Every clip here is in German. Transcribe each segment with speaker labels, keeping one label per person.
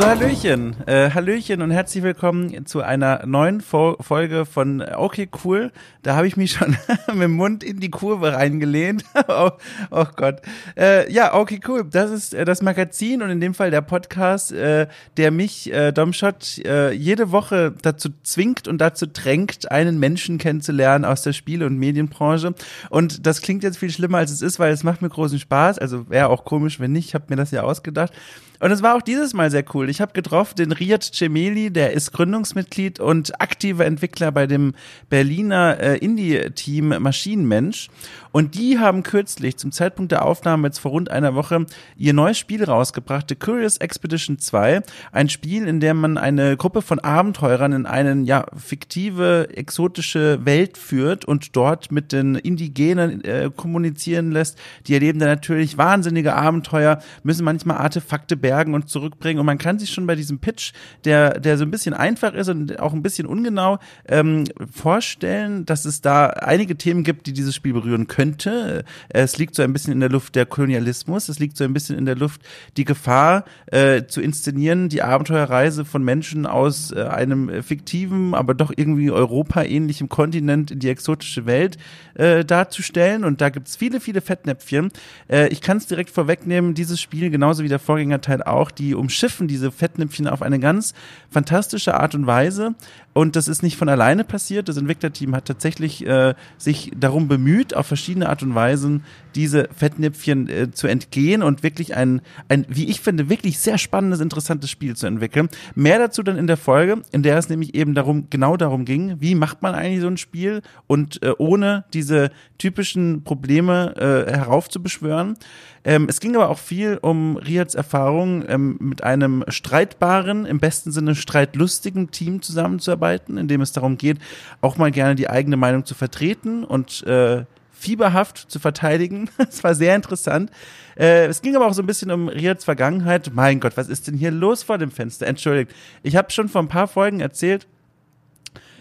Speaker 1: So, Hallöchen. Äh, Hallöchen und herzlich willkommen zu einer neuen Fo Folge von Okay Cool. Da habe ich mich schon mit dem Mund in die Kurve reingelehnt. oh, oh, Gott. Äh, ja, Okay Cool. Das ist äh, das Magazin und in dem Fall der Podcast, äh, der mich, äh, Domshot, äh, jede Woche dazu zwingt und dazu drängt, einen Menschen kennenzulernen aus der Spiele- und Medienbranche. Und das klingt jetzt viel schlimmer, als es ist, weil es macht mir großen Spaß. Also wäre auch komisch, wenn nicht. Ich habe mir das ja ausgedacht. Und es war auch dieses Mal sehr cool. Ich habe getroffen den Riyad Cemeli, der ist Gründungsmitglied und aktiver Entwickler bei dem Berliner äh, Indie-Team Maschinenmensch. Und die haben kürzlich zum Zeitpunkt der Aufnahme jetzt vor rund einer Woche ihr neues Spiel rausgebracht, The Curious Expedition 2. Ein Spiel, in dem man eine Gruppe von Abenteurern in eine ja, fiktive, exotische Welt führt und dort mit den Indigenen äh, kommunizieren lässt. Die erleben da natürlich wahnsinnige Abenteuer, müssen manchmal Artefakte bergen und zurückbringen. Und man kann sich schon bei diesem Pitch, der, der so ein bisschen einfach ist und auch ein bisschen ungenau, ähm, vorstellen, dass es da einige Themen gibt, die dieses Spiel berühren können könnte. Es liegt so ein bisschen in der Luft der Kolonialismus, es liegt so ein bisschen in der Luft die Gefahr äh, zu inszenieren, die Abenteuerreise von Menschen aus äh, einem fiktiven, aber doch irgendwie Europa-ähnlichen Kontinent in die exotische Welt äh, darzustellen. Und da gibt's viele, viele Fettnäpfchen. Äh, ich kann es direkt vorwegnehmen, dieses Spiel, genauso wie der Vorgängerteil auch, die umschiffen diese Fettnäpfchen auf eine ganz fantastische Art und Weise. Und das ist nicht von alleine passiert. Das Entwicklerteam hat tatsächlich äh, sich darum bemüht, auf verschiedene Art und Weisen diese Fettnäpfchen äh, zu entgehen und wirklich ein, ein, wie ich finde, wirklich sehr spannendes, interessantes Spiel zu entwickeln. Mehr dazu dann in der Folge, in der es nämlich eben darum, genau darum ging, wie macht man eigentlich so ein Spiel und äh, ohne diese typischen Probleme äh, heraufzubeschwören. Ähm, es ging aber auch viel um Riads Erfahrung, ähm, mit einem streitbaren, im besten Sinne streitlustigen Team zusammenzuarbeiten, in dem es darum geht, auch mal gerne die eigene Meinung zu vertreten und äh, fieberhaft zu verteidigen. Es war sehr interessant. Äh, es ging aber auch so ein bisschen um Riads Vergangenheit. Mein Gott, was ist denn hier los vor dem Fenster? Entschuldigt. Ich habe schon vor ein paar Folgen erzählt,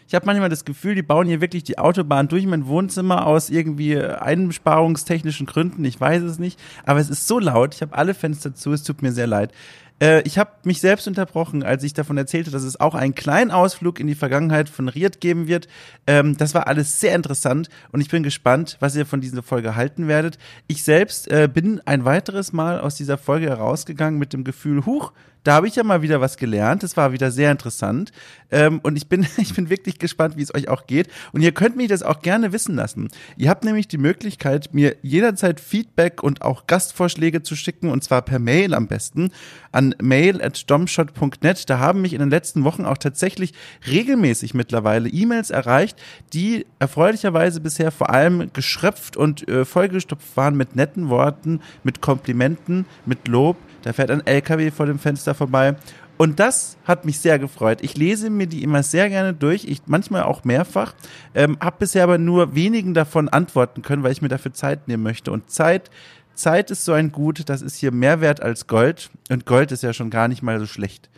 Speaker 1: ich habe manchmal das Gefühl, die bauen hier wirklich die Autobahn durch mein Wohnzimmer aus irgendwie einsparungstechnischen Gründen. Ich weiß es nicht. Aber es ist so laut. Ich habe alle Fenster zu. Es tut mir sehr leid. Äh, ich habe mich selbst unterbrochen, als ich davon erzählte, dass es auch einen kleinen Ausflug in die Vergangenheit von Riad geben wird. Ähm, das war alles sehr interessant und ich bin gespannt, was ihr von dieser Folge halten werdet. Ich selbst äh, bin ein weiteres Mal aus dieser Folge herausgegangen mit dem Gefühl, huch, da habe ich ja mal wieder was gelernt. Das war wieder sehr interessant. Ähm, und ich bin, ich bin wirklich gespannt, wie es euch auch geht. Und ihr könnt mich das auch gerne wissen lassen. Ihr habt nämlich die Möglichkeit, mir jederzeit Feedback und auch Gastvorschläge zu schicken, und zwar per Mail am besten, an mail at domshot.net. Da haben mich in den letzten Wochen auch tatsächlich regelmäßig mittlerweile E-Mails erreicht, die erfreulicherweise bisher vor allem geschröpft und äh, vollgestopft waren mit netten Worten, mit Komplimenten, mit Lob da fährt ein LKW vor dem Fenster vorbei. Und das hat mich sehr gefreut. Ich lese mir die immer sehr gerne durch, ich manchmal auch mehrfach, ähm, habe bisher aber nur wenigen davon antworten können, weil ich mir dafür Zeit nehmen möchte. Und Zeit, Zeit ist so ein Gut, das ist hier mehr wert als Gold. Und Gold ist ja schon gar nicht mal so schlecht.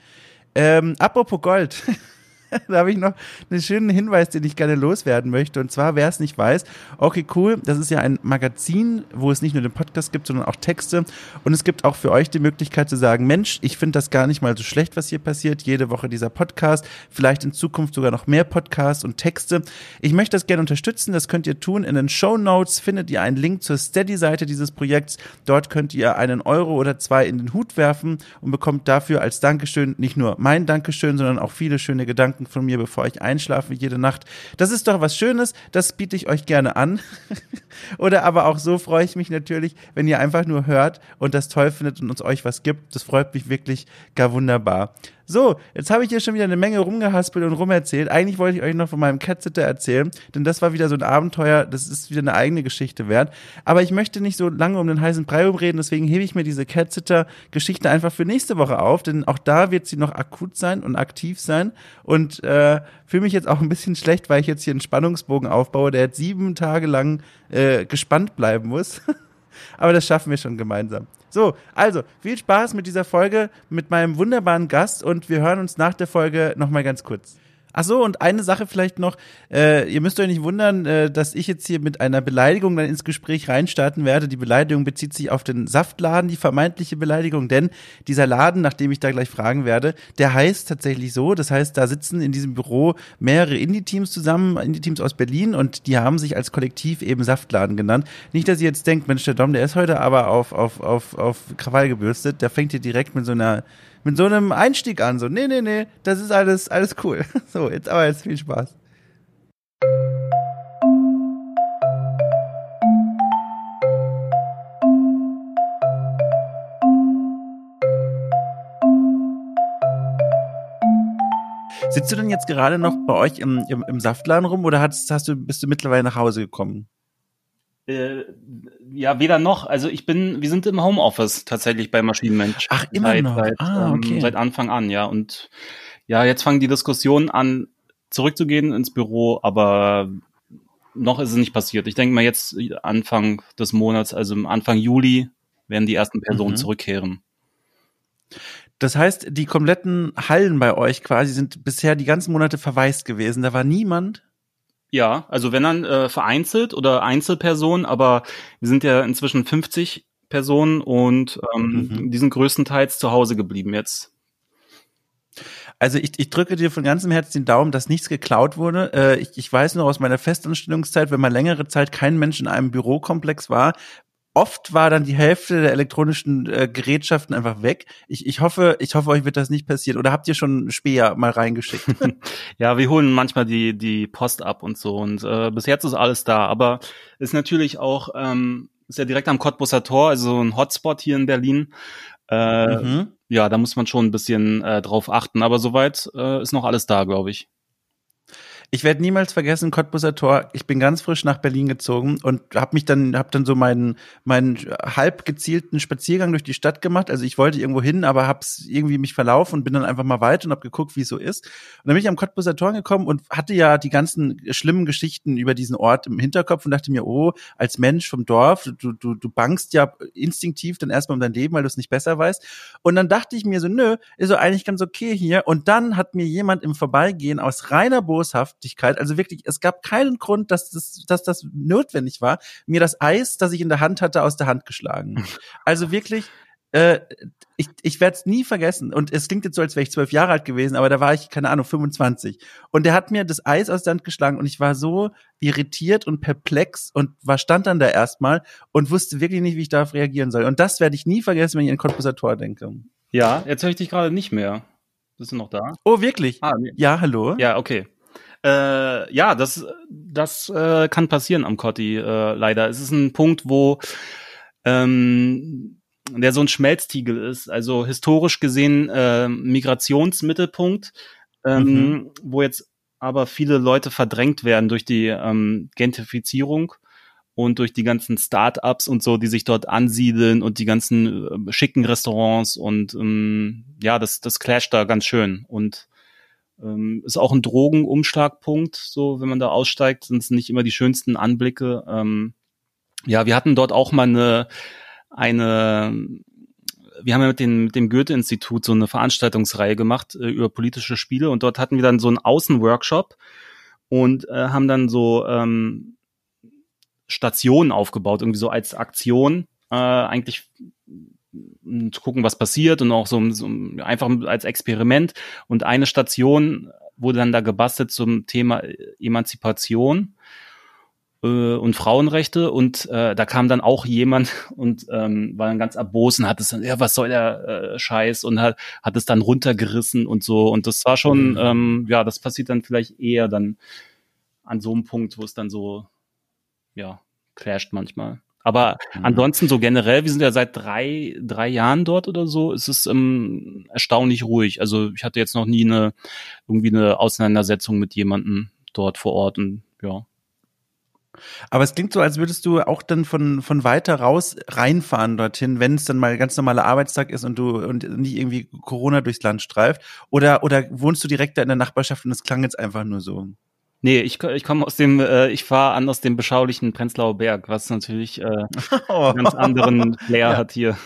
Speaker 1: Ähm, apropos Gold. da habe ich noch einen schönen Hinweis, den ich gerne loswerden möchte. Und zwar, wer es nicht weiß, okay, cool, das ist ja ein Magazin, wo es nicht nur den Podcast gibt, sondern auch Texte. Und es gibt auch für euch die Möglichkeit zu sagen, Mensch, ich finde das gar nicht mal so schlecht, was hier passiert. Jede Woche dieser Podcast, vielleicht in Zukunft sogar noch mehr Podcasts und Texte. Ich möchte das gerne unterstützen. Das könnt ihr tun. In den Show Notes findet ihr einen Link zur Steady-Seite dieses Projekts. Dort könnt ihr einen Euro oder zwei in den Hut werfen und bekommt dafür als Dankeschön nicht nur mein Dankeschön, sondern auch viele schöne Gedanken Gedanken von mir, bevor ich einschlafe jede Nacht. Das ist doch was Schönes, das biete ich euch gerne an. Oder aber auch so freue ich mich natürlich, wenn ihr einfach nur hört und das toll findet und uns euch was gibt. Das freut mich wirklich gar wunderbar. So, jetzt habe ich hier schon wieder eine Menge rumgehaspelt und rumerzählt. Eigentlich wollte ich euch noch von meinem Catsitter erzählen, denn das war wieder so ein Abenteuer, das ist wieder eine eigene Geschichte wert. Aber ich möchte nicht so lange um den heißen Brei umreden, deswegen hebe ich mir diese Catsitter-Geschichte einfach für nächste Woche auf, denn auch da wird sie noch akut sein und aktiv sein und äh, fühle mich jetzt auch ein bisschen schlecht, weil ich jetzt hier einen Spannungsbogen aufbaue, der jetzt sieben Tage lang äh, gespannt bleiben muss. Aber das schaffen wir schon gemeinsam. So, also viel Spaß mit dieser Folge mit meinem wunderbaren Gast und wir hören uns nach der Folge nochmal ganz kurz. Ach so, und eine Sache vielleicht noch. Äh, ihr müsst euch nicht wundern, äh, dass ich jetzt hier mit einer Beleidigung dann ins Gespräch reinstarten werde. Die Beleidigung bezieht sich auf den Saftladen, die vermeintliche Beleidigung, denn dieser Laden, nach dem ich da gleich fragen werde, der heißt tatsächlich so. Das heißt, da sitzen in diesem Büro mehrere Indie-Teams zusammen, Indie-Teams aus Berlin und die haben sich als Kollektiv eben Saftladen genannt. Nicht, dass ihr jetzt denkt, Mensch, der Dom, der ist heute aber auf, auf, auf, auf Krawall gebürstet. Der fängt hier direkt mit so einer mit so einem Einstieg an. So, nee, nee, nee, das ist alles, alles cool. So, jetzt aber jetzt viel Spaß. Sitzt du denn jetzt gerade noch bei euch im, im, im Saftladen rum oder hast, hast du, bist du mittlerweile nach Hause gekommen?
Speaker 2: Äh, ja, weder noch. Also ich bin, wir sind im Homeoffice tatsächlich bei Maschinenmensch.
Speaker 1: Ach, immer
Speaker 2: seit,
Speaker 1: noch.
Speaker 2: Seit,
Speaker 1: ah, okay.
Speaker 2: ähm, seit Anfang an, ja. Und ja, jetzt fangen die Diskussionen an, zurückzugehen ins Büro, aber noch ist es nicht passiert. Ich denke mal jetzt Anfang des Monats, also Anfang Juli, werden die ersten Personen mhm. zurückkehren.
Speaker 1: Das heißt, die kompletten Hallen bei euch quasi sind bisher die ganzen Monate verwaist gewesen. Da war niemand.
Speaker 2: Ja, also wenn dann äh, vereinzelt oder Einzelpersonen, aber wir sind ja inzwischen 50 Personen und ähm, mhm. die sind größtenteils zu Hause geblieben jetzt.
Speaker 1: Also ich, ich drücke dir von ganzem Herzen den Daumen, dass nichts geklaut wurde. Äh, ich, ich weiß noch aus meiner Festanstellungszeit, wenn man längere Zeit kein Mensch in einem Bürokomplex war, oft war dann die Hälfte der elektronischen äh, Gerätschaften einfach weg. Ich, ich hoffe, ich hoffe, euch wird das nicht passieren. Oder habt ihr schon Speer mal reingeschickt?
Speaker 2: ja, wir holen manchmal die die Post ab und so. Und äh, bis jetzt ist alles da. Aber ist natürlich auch ähm, ist ja direkt am Cottbusser Tor, also ein Hotspot hier in Berlin. Äh, mhm. Ja, da muss man schon ein bisschen äh, drauf achten. Aber soweit äh, ist noch alles da, glaube ich.
Speaker 1: Ich werde niemals vergessen, Cottbuser Tor. Ich bin ganz frisch nach Berlin gezogen und habe mich dann, habe dann so meinen meinen halb gezielten Spaziergang durch die Stadt gemacht. Also ich wollte irgendwo hin, aber hab's irgendwie mich verlaufen und bin dann einfach mal weiter und habe geguckt, wie es so ist. Und dann bin ich am Cottbuser Tor gekommen und hatte ja die ganzen schlimmen Geschichten über diesen Ort im Hinterkopf und dachte mir, oh, als Mensch vom Dorf, du du du bangst ja instinktiv dann erstmal um dein Leben, weil du es nicht besser weißt. Und dann dachte ich mir so, nö, ist so eigentlich ganz okay hier. Und dann hat mir jemand im Vorbeigehen aus reiner Boshaft Sinnhaftigkeit. Also wirklich, es gab keinen Grund, dass das, dass das notwendig war, mir das Eis, das ich in der Hand hatte, aus der Hand geschlagen. Also wirklich, äh, ich, ich werde es nie vergessen. Und es klingt jetzt so, als wäre ich zwölf Jahre alt gewesen, aber da war ich, keine Ahnung, 25. Und der hat mir das Eis aus der Hand geschlagen und ich war so irritiert und perplex und war stand dann da erstmal und wusste wirklich nicht, wie ich darauf reagieren soll. Und das werde ich nie vergessen, wenn ich an Cottbuser Tor denke.
Speaker 2: Ja, jetzt höre ich dich gerade nicht mehr. Bist du noch da?
Speaker 1: Oh, wirklich? Ah, nee. Ja, hallo?
Speaker 2: Ja, okay. Äh, ja, das, das äh, kann passieren am Cotti, äh, leider. Es ist ein Punkt, wo ähm, der so ein Schmelztiegel ist, also historisch gesehen äh, Migrationsmittelpunkt, ähm, mhm. wo jetzt aber viele Leute verdrängt werden durch die ähm, Gentrifizierung und durch die ganzen Start-ups und so, die sich dort ansiedeln und die ganzen äh, schicken Restaurants und ähm, ja, das, das clasht da ganz schön und ähm, ist auch ein Drogenumschlagpunkt, so wenn man da aussteigt, sind es nicht immer die schönsten Anblicke. Ähm, ja, wir hatten dort auch mal eine, eine wir haben ja mit, den, mit dem Goethe-Institut so eine Veranstaltungsreihe gemacht äh, über politische Spiele und dort hatten wir dann so einen Außenworkshop und äh, haben dann so ähm, Stationen aufgebaut, irgendwie so als Aktion, äh, eigentlich zu gucken, was passiert und auch so, so einfach als Experiment. Und eine Station wurde dann da gebastelt zum Thema Emanzipation äh, und Frauenrechte und äh, da kam dann auch jemand und ähm, war dann ganz erbosen, hat es dann, ja, was soll der äh, Scheiß und hat, hat es dann runtergerissen und so und das war schon, mhm. ähm, ja, das passiert dann vielleicht eher dann an so einem Punkt, wo es dann so, ja, clasht manchmal. Aber mhm. ansonsten so generell, wir sind ja seit drei, drei Jahren dort oder so, ist es ähm, erstaunlich ruhig. Also ich hatte jetzt noch nie eine irgendwie eine Auseinandersetzung mit jemandem dort vor Ort und ja.
Speaker 1: Aber es klingt so, als würdest du auch dann von, von weiter raus reinfahren dorthin, wenn es dann mal ganz normaler Arbeitstag ist und du und nicht irgendwie Corona durchs Land streift. Oder, oder wohnst du direkt da in der Nachbarschaft und es klang jetzt einfach nur so?
Speaker 2: Nee, ich, ich komme aus dem, äh, ich fahre an aus dem beschaulichen Prenzlauer Berg, was natürlich äh, einen ganz anderen Flair ja. hat hier.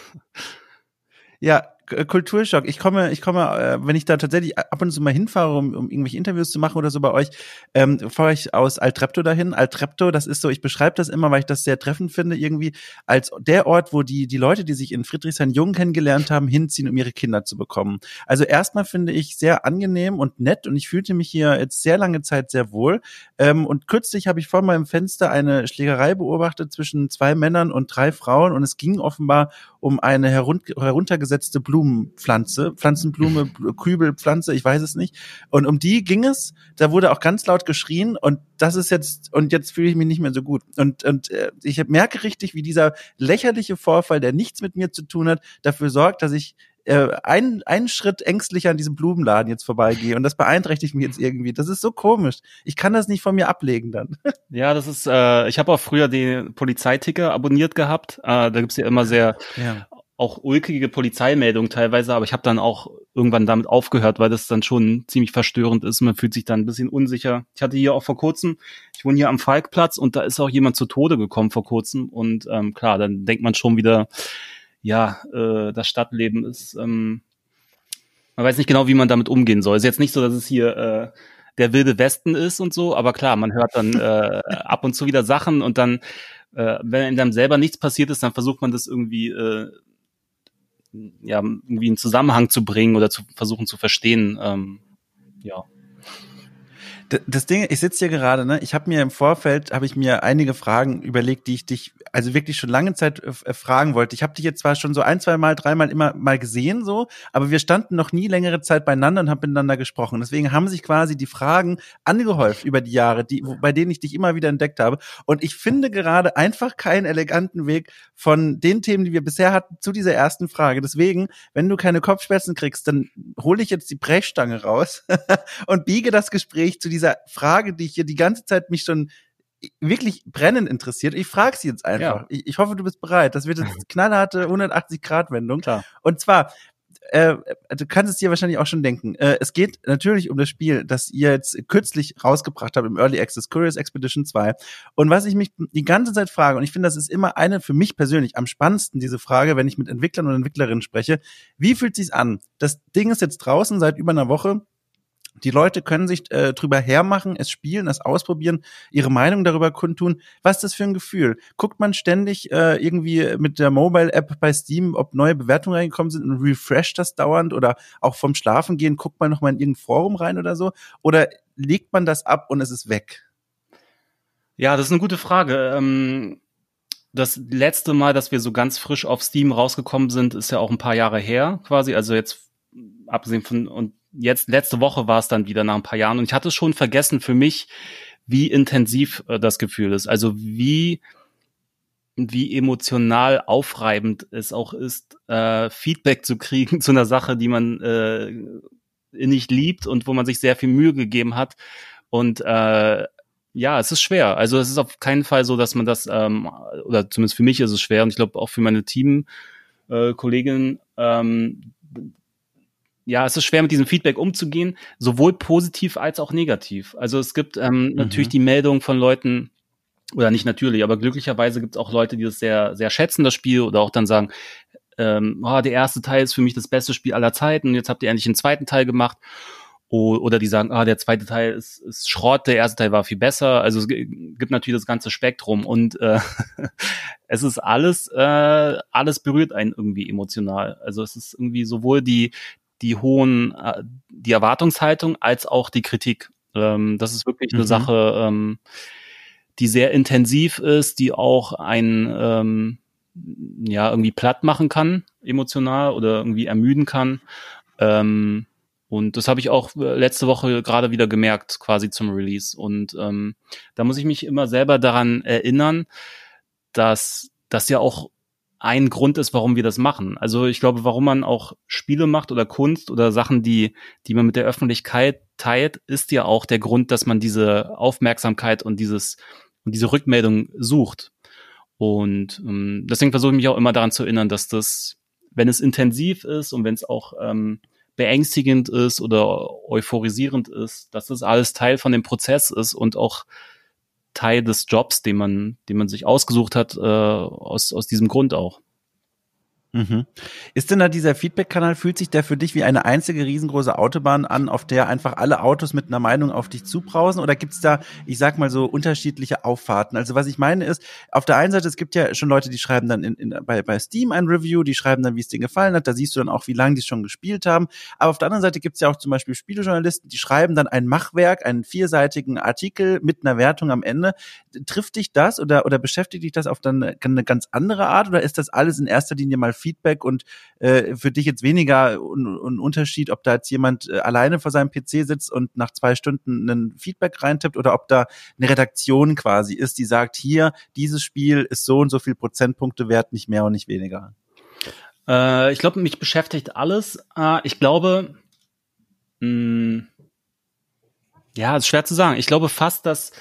Speaker 1: Ja, Kulturschock. Ich komme, ich komme, äh, wenn ich da tatsächlich ab und zu mal hinfahre, um, um irgendwelche Interviews zu machen oder so bei euch, ähm, fahre ich aus Altrepto dahin. Altrepto, das ist so, ich beschreibe das immer, weil ich das sehr treffend finde, irgendwie als der Ort, wo die, die Leute, die sich in Friedrichshain-Jung kennengelernt haben, hinziehen, um ihre Kinder zu bekommen. Also erstmal finde ich sehr angenehm und nett und ich fühlte mich hier jetzt sehr lange Zeit sehr wohl. Ähm, und kürzlich habe ich vor meinem Fenster eine Schlägerei beobachtet zwischen zwei Männern und drei Frauen und es ging offenbar um eine heruntergesetzte Blumenpflanze, Pflanzenblume, Kübelpflanze, ich weiß es nicht. Und um die ging es. Da wurde auch ganz laut geschrien und das ist jetzt und jetzt fühle ich mich nicht mehr so gut. Und und äh, ich merke richtig, wie dieser lächerliche Vorfall, der nichts mit mir zu tun hat, dafür sorgt, dass ich äh, einen, einen Schritt ängstlicher an diesem Blumenladen jetzt vorbeigehe und das beeinträchtigt mich jetzt irgendwie. Das ist so komisch. Ich kann das nicht von mir ablegen dann.
Speaker 2: Ja, das ist, äh, ich habe auch früher den Polizeiticker abonniert gehabt. Äh, da gibt's ja immer sehr ja. Auch ulkige Polizeimeldungen teilweise, aber ich habe dann auch irgendwann damit aufgehört, weil das dann schon ziemlich verstörend ist. Man fühlt sich dann ein bisschen unsicher. Ich hatte hier auch vor kurzem, ich wohne hier am Falkplatz und da ist auch jemand zu Tode gekommen vor kurzem und ähm, klar, dann denkt man schon wieder, ja, äh, das Stadtleben ist, ähm, man weiß nicht genau, wie man damit umgehen soll. Es ist jetzt nicht so, dass es hier äh, der wilde Westen ist und so, aber klar, man hört dann äh, ab und zu wieder Sachen und dann, äh, wenn in einem selber nichts passiert ist, dann versucht man das irgendwie äh, ja irgendwie in Zusammenhang zu bringen oder zu versuchen zu verstehen. Ähm, ja
Speaker 1: das Ding, ich sitze hier gerade, ne? Ich habe mir im Vorfeld habe ich mir einige Fragen überlegt, die ich dich also wirklich schon lange Zeit äh, fragen wollte. Ich habe dich jetzt zwar schon so ein, zwei Mal, dreimal immer mal gesehen so, aber wir standen noch nie längere Zeit beieinander und haben miteinander gesprochen. Deswegen haben sich quasi die Fragen angehäuft über die Jahre, die bei denen ich dich immer wieder entdeckt habe und ich finde gerade einfach keinen eleganten Weg von den Themen, die wir bisher hatten, zu dieser ersten Frage. Deswegen, wenn du keine Kopfschmerzen kriegst, dann hole ich jetzt die Brechstange raus und biege das Gespräch zu dieser Frage, die ich hier die ganze Zeit mich schon wirklich brennend interessiert. Ich frage sie jetzt einfach. Ja. Ich, ich, hoffe, du bist bereit. Das wird jetzt knallharte 180-Grad-Wendung. Und zwar, äh, du kannst es dir wahrscheinlich auch schon denken. Äh, es geht natürlich um das Spiel, das ihr jetzt kürzlich rausgebracht habt im Early Access Curious Expedition 2. Und was ich mich die ganze Zeit frage, und ich finde, das ist immer eine für mich persönlich am spannendsten, diese Frage, wenn ich mit Entwicklern und Entwicklerinnen spreche. Wie fühlt sich's an? Das Ding ist jetzt draußen seit über einer Woche die Leute können sich äh, drüber hermachen, es spielen, es ausprobieren, ihre Meinung darüber kundtun. Was ist das für ein Gefühl? Guckt man ständig äh, irgendwie mit der Mobile-App bei Steam, ob neue Bewertungen reingekommen sind und refresht das dauernd oder auch vom Schlafen gehen, guckt man nochmal in irgendein Forum rein oder so? Oder legt man das ab und es ist weg?
Speaker 2: Ja, das ist eine gute Frage. Ähm das letzte Mal, dass wir so ganz frisch auf Steam rausgekommen sind, ist ja auch ein paar Jahre her, quasi. Also jetzt abgesehen von und jetzt letzte Woche war es dann wieder nach ein paar Jahren und ich hatte schon vergessen für mich, wie intensiv äh, das Gefühl ist. Also wie wie emotional aufreibend es auch ist, äh, Feedback zu kriegen zu einer Sache, die man äh, nicht liebt und wo man sich sehr viel Mühe gegeben hat. Und äh, ja, es ist schwer. Also es ist auf keinen Fall so, dass man das, ähm, oder zumindest für mich ist es schwer und ich glaube auch für meine Teamkolleginnen, äh, ähm, ja, es ist schwer mit diesem Feedback umzugehen, sowohl positiv als auch negativ. Also es gibt ähm, mhm. natürlich die Meldung von Leuten, oder nicht natürlich, aber glücklicherweise gibt es auch Leute, die das sehr, sehr schätzen, das Spiel, oder auch dann sagen, ähm, oh, der erste Teil ist für mich das beste Spiel aller Zeiten, jetzt habt ihr endlich einen zweiten Teil gemacht. Oder die sagen, ah, der zweite Teil ist, ist Schrott, der erste Teil war viel besser. Also es gibt natürlich das ganze Spektrum und äh, es ist alles, äh, alles berührt einen irgendwie emotional. Also es ist irgendwie sowohl die, die hohen, äh, die Erwartungshaltung als auch die Kritik. Ähm, das ist wirklich mhm. eine Sache, ähm, die sehr intensiv ist, die auch einen ähm, ja irgendwie platt machen kann, emotional oder irgendwie ermüden kann. Ähm, und das habe ich auch äh, letzte Woche gerade wieder gemerkt, quasi zum Release. Und ähm, da muss ich mich immer selber daran erinnern, dass das ja auch ein Grund ist, warum wir das machen. Also ich glaube, warum man auch Spiele macht oder Kunst oder Sachen, die, die man mit der Öffentlichkeit teilt, ist ja auch der Grund, dass man diese Aufmerksamkeit und dieses und diese Rückmeldung sucht. Und ähm, deswegen versuche ich mich auch immer daran zu erinnern, dass das, wenn es intensiv ist und wenn es auch ähm, beängstigend ist oder euphorisierend ist, dass das alles Teil von dem Prozess ist und auch Teil des Jobs, den man, den man sich ausgesucht hat, äh, aus, aus diesem Grund auch.
Speaker 1: Mhm. Ist denn da dieser Feedback-Kanal, fühlt sich der für dich wie eine einzige riesengroße Autobahn an, auf der einfach alle Autos mit einer Meinung auf dich zubrausen? Oder gibt's da, ich sag mal so, unterschiedliche Auffahrten? Also was ich meine ist, auf der einen Seite, es gibt ja schon Leute, die schreiben dann in, in, bei, bei Steam ein Review, die schreiben dann, wie es denen gefallen hat, da siehst du dann auch, wie lange die schon gespielt haben. Aber auf der anderen Seite gibt's ja auch zum Beispiel Spielejournalisten, die schreiben dann ein Machwerk, einen vierseitigen Artikel mit einer Wertung am Ende. Trifft dich das oder, oder beschäftigt dich das auf dann eine ganz andere Art oder ist das alles in erster Linie mal Feedback und äh, für dich jetzt weniger ein Unterschied, ob da jetzt jemand äh, alleine vor seinem PC sitzt und nach zwei Stunden ein Feedback reintippt oder ob da eine Redaktion quasi ist, die sagt, hier, dieses Spiel ist so und so viel Prozentpunkte wert, nicht mehr und nicht weniger?
Speaker 2: Äh, ich glaube, mich beschäftigt alles. Äh, ich glaube, mh, hm, ja, ist schwer zu sagen. Ich glaube fast, dass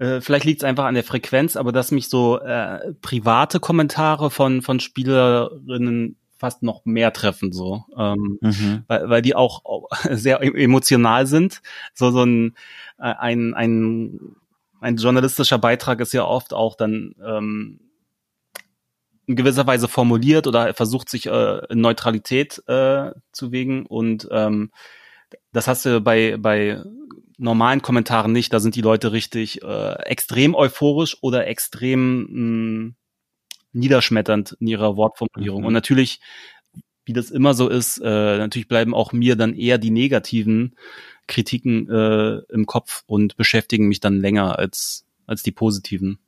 Speaker 2: äh, vielleicht liegt es einfach an der Frequenz, aber dass mich so äh, private Kommentare von, von Spielerinnen fast noch mehr treffen, so, ähm, mhm. weil, weil die auch sehr e-, emotional sind. So, so ein, äh, ein, ein, ein journalistischer Beitrag ist ja oft auch dann ähm, in gewisser Weise formuliert oder er versucht sich äh, in Neutralität äh, zu wegen und ähm, das hast du bei, bei normalen Kommentaren nicht. Da sind die Leute richtig äh, extrem euphorisch oder extrem mh, hm, niederschmetternd in ihrer Wortformulierung. Mhm. Und natürlich, wie das immer so ist, äh, natürlich bleiben auch mir dann eher die negativen Kritiken äh, im Kopf und beschäftigen mich dann länger als, als die positiven.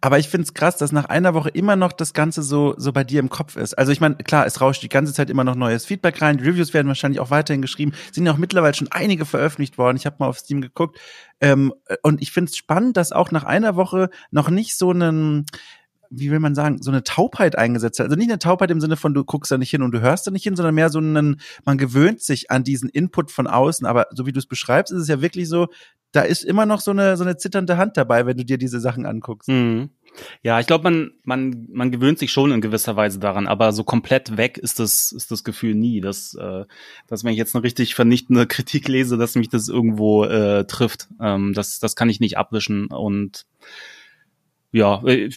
Speaker 1: Aber ich finde es krass, dass nach einer Woche immer noch das Ganze so, so bei dir im Kopf ist. Also ich meine, klar, es rauscht die ganze Zeit immer noch neues Feedback rein. Die Reviews werden wahrscheinlich auch weiterhin geschrieben. Sind ja auch mittlerweile schon einige veröffentlicht worden. Ich habe mal auf Steam geguckt. Ähm, und ich finde es spannend, dass auch nach einer Woche noch nicht so einen wie will man sagen, so eine Taubheit eingesetzt hat. Also nicht eine Taubheit im Sinne von, du guckst da nicht hin und du hörst da nicht hin, sondern mehr so einen, man gewöhnt sich an diesen Input von außen. Aber so wie du es beschreibst, ist es ja wirklich so, da ist immer noch so eine, so eine zitternde Hand dabei, wenn du dir diese Sachen anguckst.
Speaker 2: Mhm. Ja, ich glaube, man, man, man gewöhnt sich schon in gewisser Weise daran, aber so komplett weg ist das, ist das Gefühl nie, dass, äh, dass wenn ich jetzt eine richtig vernichtende Kritik lese, dass mich das irgendwo äh, trifft. Ähm, das, das kann ich nicht abwischen und ja, äh,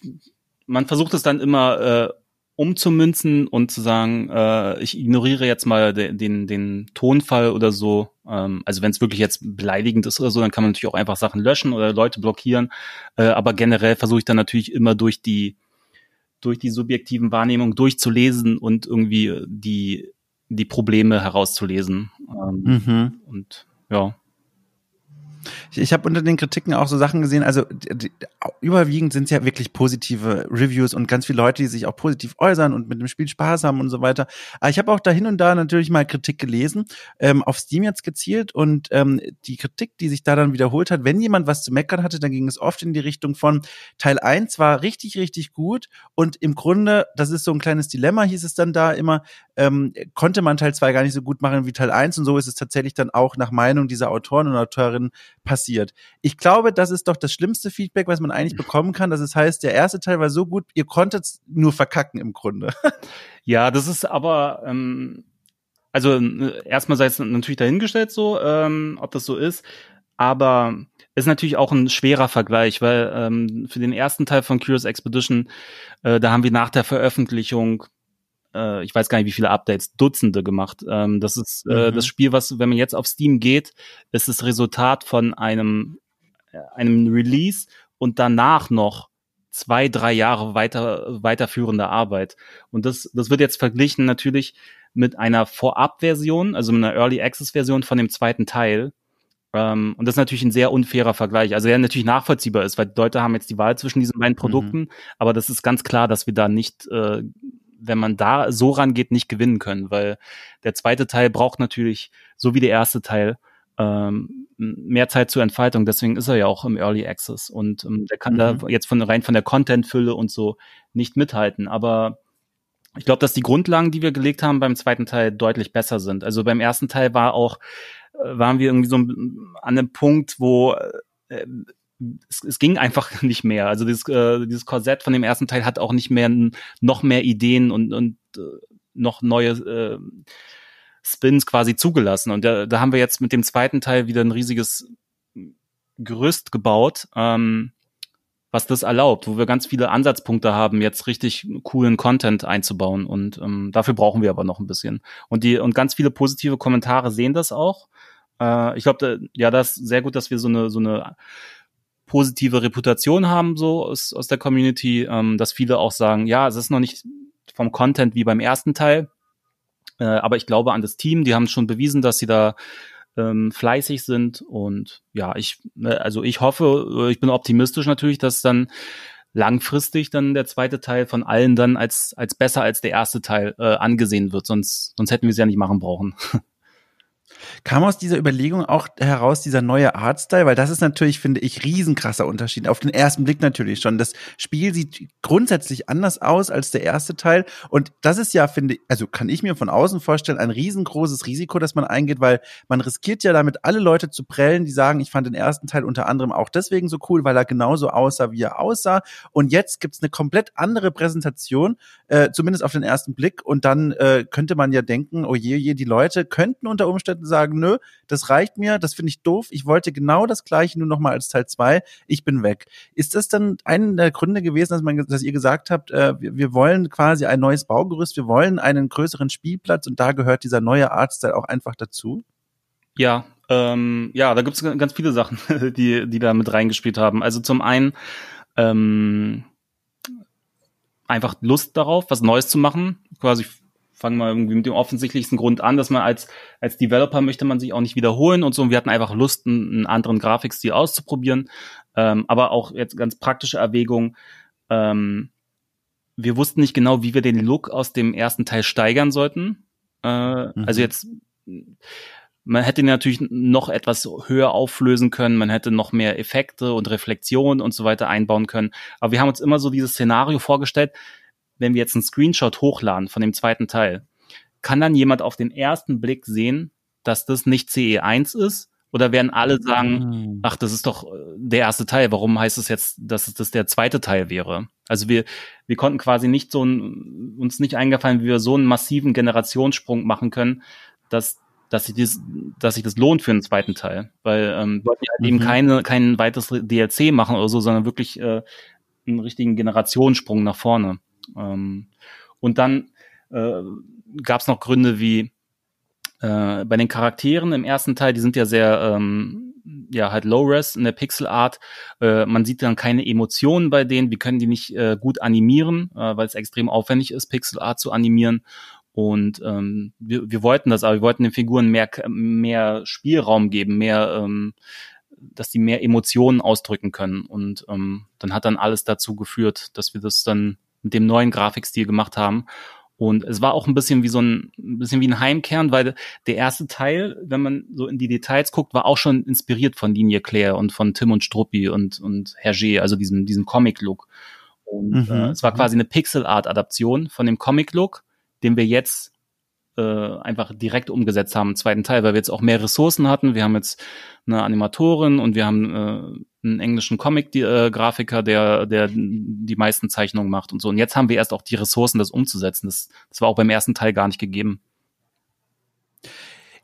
Speaker 2: man versucht es dann immer äh, umzumünzen und zu sagen, äh, ich ignoriere jetzt mal de, den, den Tonfall oder so. Ähm, also wenn es wirklich jetzt beleidigend ist oder so, dann kann man natürlich auch einfach Sachen löschen oder Leute blockieren. Äh, aber generell versuche ich dann natürlich immer durch die durch die subjektiven Wahrnehmungen durchzulesen und irgendwie die die Probleme herauszulesen. Ähm, mhm. Und ja.
Speaker 1: Ich, ich habe unter den Kritiken auch so Sachen gesehen, also die, die, überwiegend sind es ja wirklich positive Reviews und ganz viele Leute, die sich auch positiv äußern und mit dem Spiel Spaß haben und so weiter. Aber ich habe auch da hin und da natürlich mal Kritik gelesen, ähm, auf Steam jetzt gezielt und ähm, die Kritik, die sich da dann wiederholt hat, wenn jemand was zu meckern hatte, dann ging es oft in die Richtung von Teil 1 war richtig, richtig gut und im Grunde, das ist so ein kleines Dilemma, hieß es dann da immer, ähm, konnte man Teil 2 gar nicht so gut machen wie Teil 1 und so ist es tatsächlich dann auch nach Meinung dieser Autoren und Autorinnen passiert. Ich glaube, das ist doch das schlimmste Feedback, was man eigentlich bekommen kann. dass es heißt, der erste Teil war so gut, ihr konntet nur verkacken im Grunde.
Speaker 2: Ja, das ist aber, ähm, also äh, erstmal sei es natürlich dahingestellt so, ähm, ob das so ist. Aber ist natürlich auch ein schwerer Vergleich, weil ähm, für den ersten Teil von Curious Expedition, äh, da haben wir nach der Veröffentlichung äh, ich weiß gar nicht, wie viele Updates, Dutzende gemacht. Ähm, das ist äh, mhm. das Spiel, was, wenn man jetzt auf Steam geht, ist das Resultat von einem, äh, einem Release und danach noch zwei, drei Jahre weiter, weiterführende Arbeit. Und das, das wird jetzt verglichen natürlich mit einer Vorab-Version, also mit einer Early Access-Version von dem zweiten Teil. Ähm, und das ist natürlich ein sehr unfairer Vergleich. Also der natürlich nachvollziehbar ist, weil die Leute haben jetzt die Wahl zwischen diesen beiden mhm. Produkten, mhm. aber das ist ganz klar, dass wir da nicht äh, wenn man da so rangeht, nicht gewinnen können, weil der zweite Teil braucht natürlich, so wie der erste Teil, ähm, mehr Zeit zur Entfaltung. Deswegen ist er ja auch im Early Access und ähm, der kann mhm. da jetzt von rein von der Content-Fülle und so nicht mithalten. Aber ich glaube, dass die Grundlagen, die wir gelegt haben beim zweiten Teil, deutlich besser sind. Also beim ersten Teil war auch, äh, waren wir irgendwie so an einem Punkt, wo äh, es, es ging einfach nicht mehr. Also dieses, äh, dieses Korsett von dem ersten Teil hat auch nicht mehr noch mehr Ideen und, und äh, noch neue äh, Spins quasi zugelassen. Und da, da haben wir jetzt mit dem zweiten Teil wieder ein riesiges Gerüst gebaut, ähm, was das erlaubt, wo wir ganz viele Ansatzpunkte haben, jetzt richtig coolen Content einzubauen. Und ähm, dafür brauchen wir aber noch ein bisschen. Und die und ganz viele positive Kommentare sehen das auch. Äh, ich glaube, da, ja, das ist sehr gut, dass wir so eine so eine positive Reputation haben so aus, aus der Community, ähm, dass viele auch sagen, ja, es ist noch nicht vom Content wie beim ersten Teil, äh, aber ich glaube an das Team, die haben schon bewiesen, dass sie da ähm, fleißig sind. Und ja, ich, äh, also ich hoffe, äh, ich bin optimistisch natürlich, dass dann langfristig dann der zweite Teil von allen dann als als besser als der erste Teil äh, angesehen wird, sonst sonst hätten wir es ja nicht machen brauchen.
Speaker 1: Kam aus dieser Überlegung auch heraus dieser neue Artstyle? Weil das ist natürlich, finde ich, riesenkrasser Unterschied. Auf den ersten Blick natürlich schon. Das Spiel sieht grundsätzlich anders aus als der erste Teil. Und das ist ja, finde ich, also kann ich mir von außen vorstellen, ein riesengroßes Risiko, das man eingeht, weil man riskiert ja damit, alle Leute zu prellen, die sagen, ich fand den ersten Teil unter anderem auch deswegen so cool, weil er genauso aussah, wie er aussah. Und jetzt gibt's eine komplett andere Präsentation, äh, zumindest auf den ersten Blick. Und dann äh, könnte man ja denken, oh je, je, die Leute könnten unter Umständen sagen, nö, das reicht mir, das finde ich doof, ich wollte genau das gleiche, nur nochmal als Teil zwei, ich bin weg. Ist das dann einer der Gründe gewesen, dass, man, dass ihr gesagt habt, äh, wir, wir wollen quasi ein neues Baugerüst, wir wollen einen größeren Spielplatz und da gehört dieser neue Artstyle auch einfach dazu?
Speaker 2: Ja, ähm, ja, da gibt es ganz viele Sachen, die, die da mit reingespielt haben. Also zum einen ähm, einfach Lust darauf, was Neues zu machen, quasi fangen wir irgendwie mit dem offensichtlichsten Grund an, dass man als, als Developer möchte man sich auch nicht wiederholen und so. Und wir hatten einfach Lust, einen, anderen Grafikstil auszuprobieren. Ähm, aber auch jetzt ganz praktische Erwägung. Ähm, wir wussten nicht genau, wie wir den Look aus dem ersten Teil steigern sollten. Äh, mhm. Also jetzt, man hätte ihn natürlich noch etwas höher auflösen können, man hätte noch mehr Effekte und Reflexionen und so weiter einbauen können. Aber wir haben uns immer so dieses Szenario vorgestellt, wenn wir jetzt einen Screenshot hochladen von dem zweiten Teil, kann dann jemand auf den ersten Blick sehen, dass das nicht CE1 ist? Oder werden alle sagen, mhm. ach, das ist doch äh, der erste Teil, warum heißt es jetzt, dass das der zweite Teil wäre? Also wir, wir konnten quasi nicht so ein, uns nicht eingefallen, wie wir so einen massiven Generationssprung machen können, dass, dass sich das, dass sich das lohnt für einen zweiten Teil. Weil ähm, wir wollten halt mhm. eben keine, kein weiteres DLC machen oder so, sondern wirklich äh, einen richtigen Generationssprung nach vorne. Ähm, und dann äh, gab es noch Gründe wie äh, bei den Charakteren im ersten Teil, die sind ja sehr ähm, ja halt Low Res in der Pixel Art. Äh, man sieht dann keine Emotionen bei denen. Wir können die nicht äh, gut animieren, äh, weil es extrem aufwendig ist, Pixel Art zu animieren. Und ähm, wir, wir wollten das, aber wir wollten den Figuren mehr mehr Spielraum geben, mehr ähm, dass die mehr Emotionen ausdrücken können. Und ähm, dann hat dann alles dazu geführt, dass wir das dann mit dem neuen Grafikstil gemacht haben. Und es war auch ein bisschen wie so ein, ein bisschen wie ein Heimkern, weil der erste Teil, wenn man so in die Details guckt, war auch schon inspiriert von Linie Claire und von Tim und Struppi und, und Hergé, also diesen, diesen Comic-Look. Und mhm. äh, es war quasi eine Pixel-Art-Adaption von dem Comic-Look, den wir jetzt äh, einfach direkt umgesetzt haben im zweiten Teil, weil wir jetzt auch mehr Ressourcen hatten. Wir haben jetzt eine Animatorin und wir haben äh, einen englischen Comic-Grafiker, äh, der, der die meisten Zeichnungen macht und so. Und jetzt haben wir erst auch die Ressourcen, das umzusetzen. Das, das war auch beim ersten Teil gar nicht gegeben.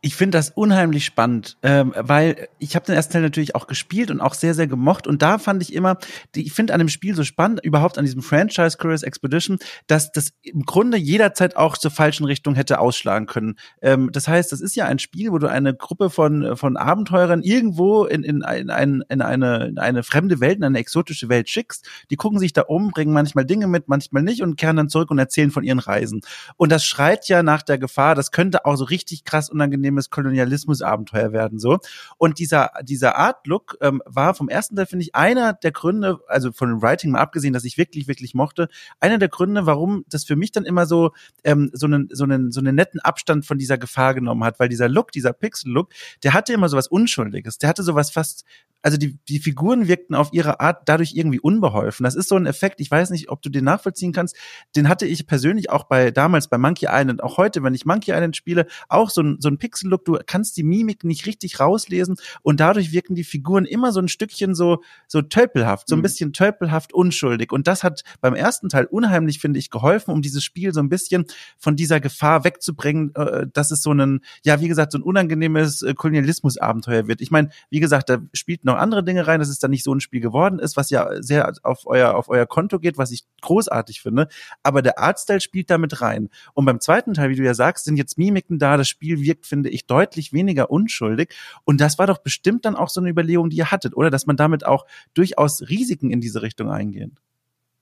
Speaker 1: Ich finde das unheimlich spannend, ähm, weil ich habe den ersten Teil natürlich auch gespielt und auch sehr, sehr gemocht. Und da fand ich immer, die, ich finde an dem Spiel so spannend, überhaupt an diesem Franchise Curious Expedition, dass das im Grunde jederzeit auch zur falschen Richtung hätte ausschlagen können. Ähm, das heißt, das ist ja ein Spiel, wo du eine Gruppe von, von Abenteurern irgendwo in, in, in, ein, in, eine, in eine fremde Welt, in eine exotische Welt schickst. Die gucken sich da um, bringen manchmal Dinge mit, manchmal nicht und kehren dann zurück und erzählen von ihren Reisen. Und das schreit ja nach der Gefahr, das könnte auch so richtig krass unangenehm angenehmes Kolonialismus-Abenteuer werden so. Und dieser dieser Art Look ähm, war vom ersten Teil finde ich einer der Gründe, also von dem Writing mal abgesehen, dass ich wirklich wirklich mochte, einer der Gründe, warum das für mich dann immer so ähm, so einen so einen so einen netten Abstand von dieser Gefahr genommen hat, weil dieser Look, dieser Pixel Look, der hatte immer so was Unschuldiges, der hatte so was fast also die, die Figuren wirkten auf ihre Art dadurch irgendwie unbeholfen. Das ist so ein Effekt, ich weiß nicht, ob du den nachvollziehen kannst. Den hatte ich persönlich auch bei damals bei Monkey Island, auch heute, wenn ich Monkey Island spiele, auch so ein, so ein Pixel-Look. Du kannst die Mimik nicht richtig rauslesen und dadurch wirken die Figuren immer so ein Stückchen so, so tölpelhaft, so ein mhm. bisschen tölpelhaft unschuldig. Und das hat beim ersten Teil unheimlich, finde ich, geholfen, um dieses Spiel so ein bisschen von dieser Gefahr wegzubringen, äh, dass es so ein, ja, wie gesagt, so ein unangenehmes äh, Kolonialismus-Abenteuer wird. Ich meine, wie gesagt, da spielt noch andere Dinge rein, dass es dann nicht so ein Spiel geworden ist, was ja sehr auf euer, auf euer Konto geht, was ich großartig finde. Aber der Artstyle spielt damit rein. Und beim zweiten Teil, wie du ja sagst, sind jetzt Mimiken da. Das Spiel wirkt, finde ich, deutlich weniger unschuldig. Und das war doch bestimmt dann auch so eine Überlegung, die ihr hattet, oder? Dass man damit auch durchaus Risiken in diese Richtung eingeht.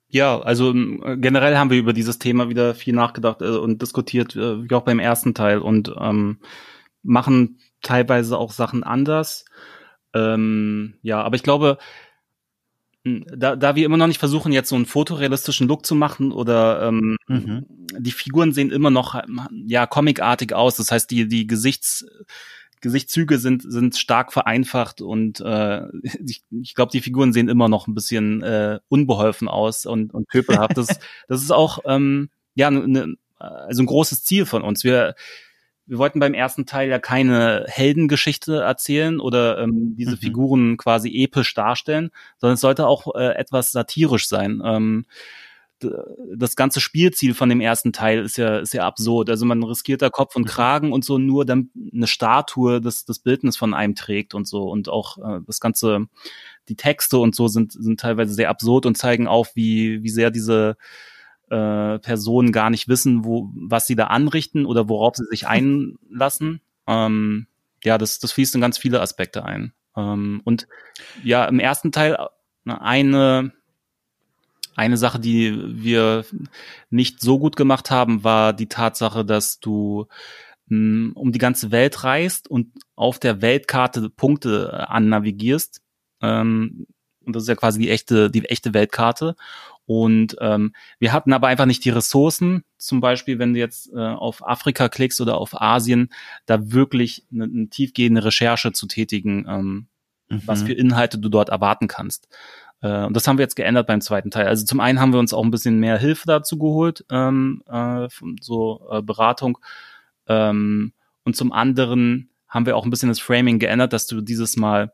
Speaker 2: Ja, also ähm, generell haben wir über dieses Thema wieder viel nachgedacht äh, und diskutiert, äh, wie auch beim ersten Teil und ähm, machen teilweise auch Sachen anders. Ähm, ja, aber ich glaube, da, da wir immer noch nicht versuchen, jetzt so einen fotorealistischen Look zu machen oder ähm, mhm. die Figuren sehen immer noch ja comicartig aus. Das heißt, die die Gesichts Gesichtszüge sind sind stark vereinfacht und äh, ich, ich glaube, die Figuren sehen immer noch ein bisschen äh, unbeholfen aus und und pöbelhaft. Das das ist auch ähm, ja ne, also ein großes Ziel von uns. Wir wir wollten beim ersten Teil ja keine Heldengeschichte erzählen oder ähm, diese mhm. Figuren quasi episch darstellen, sondern es sollte auch äh, etwas satirisch sein. Ähm, das ganze Spielziel von dem ersten Teil ist ja, ist ja absurd. Also man riskiert da Kopf und mhm. Kragen und so nur dann eine Statue das, das Bildnis von einem trägt und so. Und auch äh, das ganze, die Texte und so sind, sind teilweise sehr absurd und zeigen auf, wie, wie sehr diese äh, Personen gar nicht wissen, wo, was sie da anrichten oder worauf sie sich einlassen. Ähm, ja, das, das fließt in ganz viele Aspekte ein. Ähm, und ja, im ersten Teil ne, eine, eine Sache, die wir nicht so gut gemacht haben, war die Tatsache, dass du mh, hm, um die ganze Welt reist und auf der Weltkarte Punkte annavigierst. Ähm, und das ist ja quasi die echte, die echte Weltkarte. Und ähm, wir hatten aber einfach nicht die Ressourcen, zum Beispiel, wenn du jetzt äh, auf Afrika klickst oder auf Asien, da wirklich eine, eine tiefgehende Recherche zu tätigen, ähm, mhm. was für Inhalte du dort erwarten kannst. Äh, und das haben wir jetzt geändert beim zweiten Teil. Also zum einen haben wir uns auch ein bisschen mehr Hilfe dazu geholt, ähm, äh, so äh, Beratung. Ähm, und zum anderen haben wir auch ein bisschen das Framing geändert, dass du dieses Mal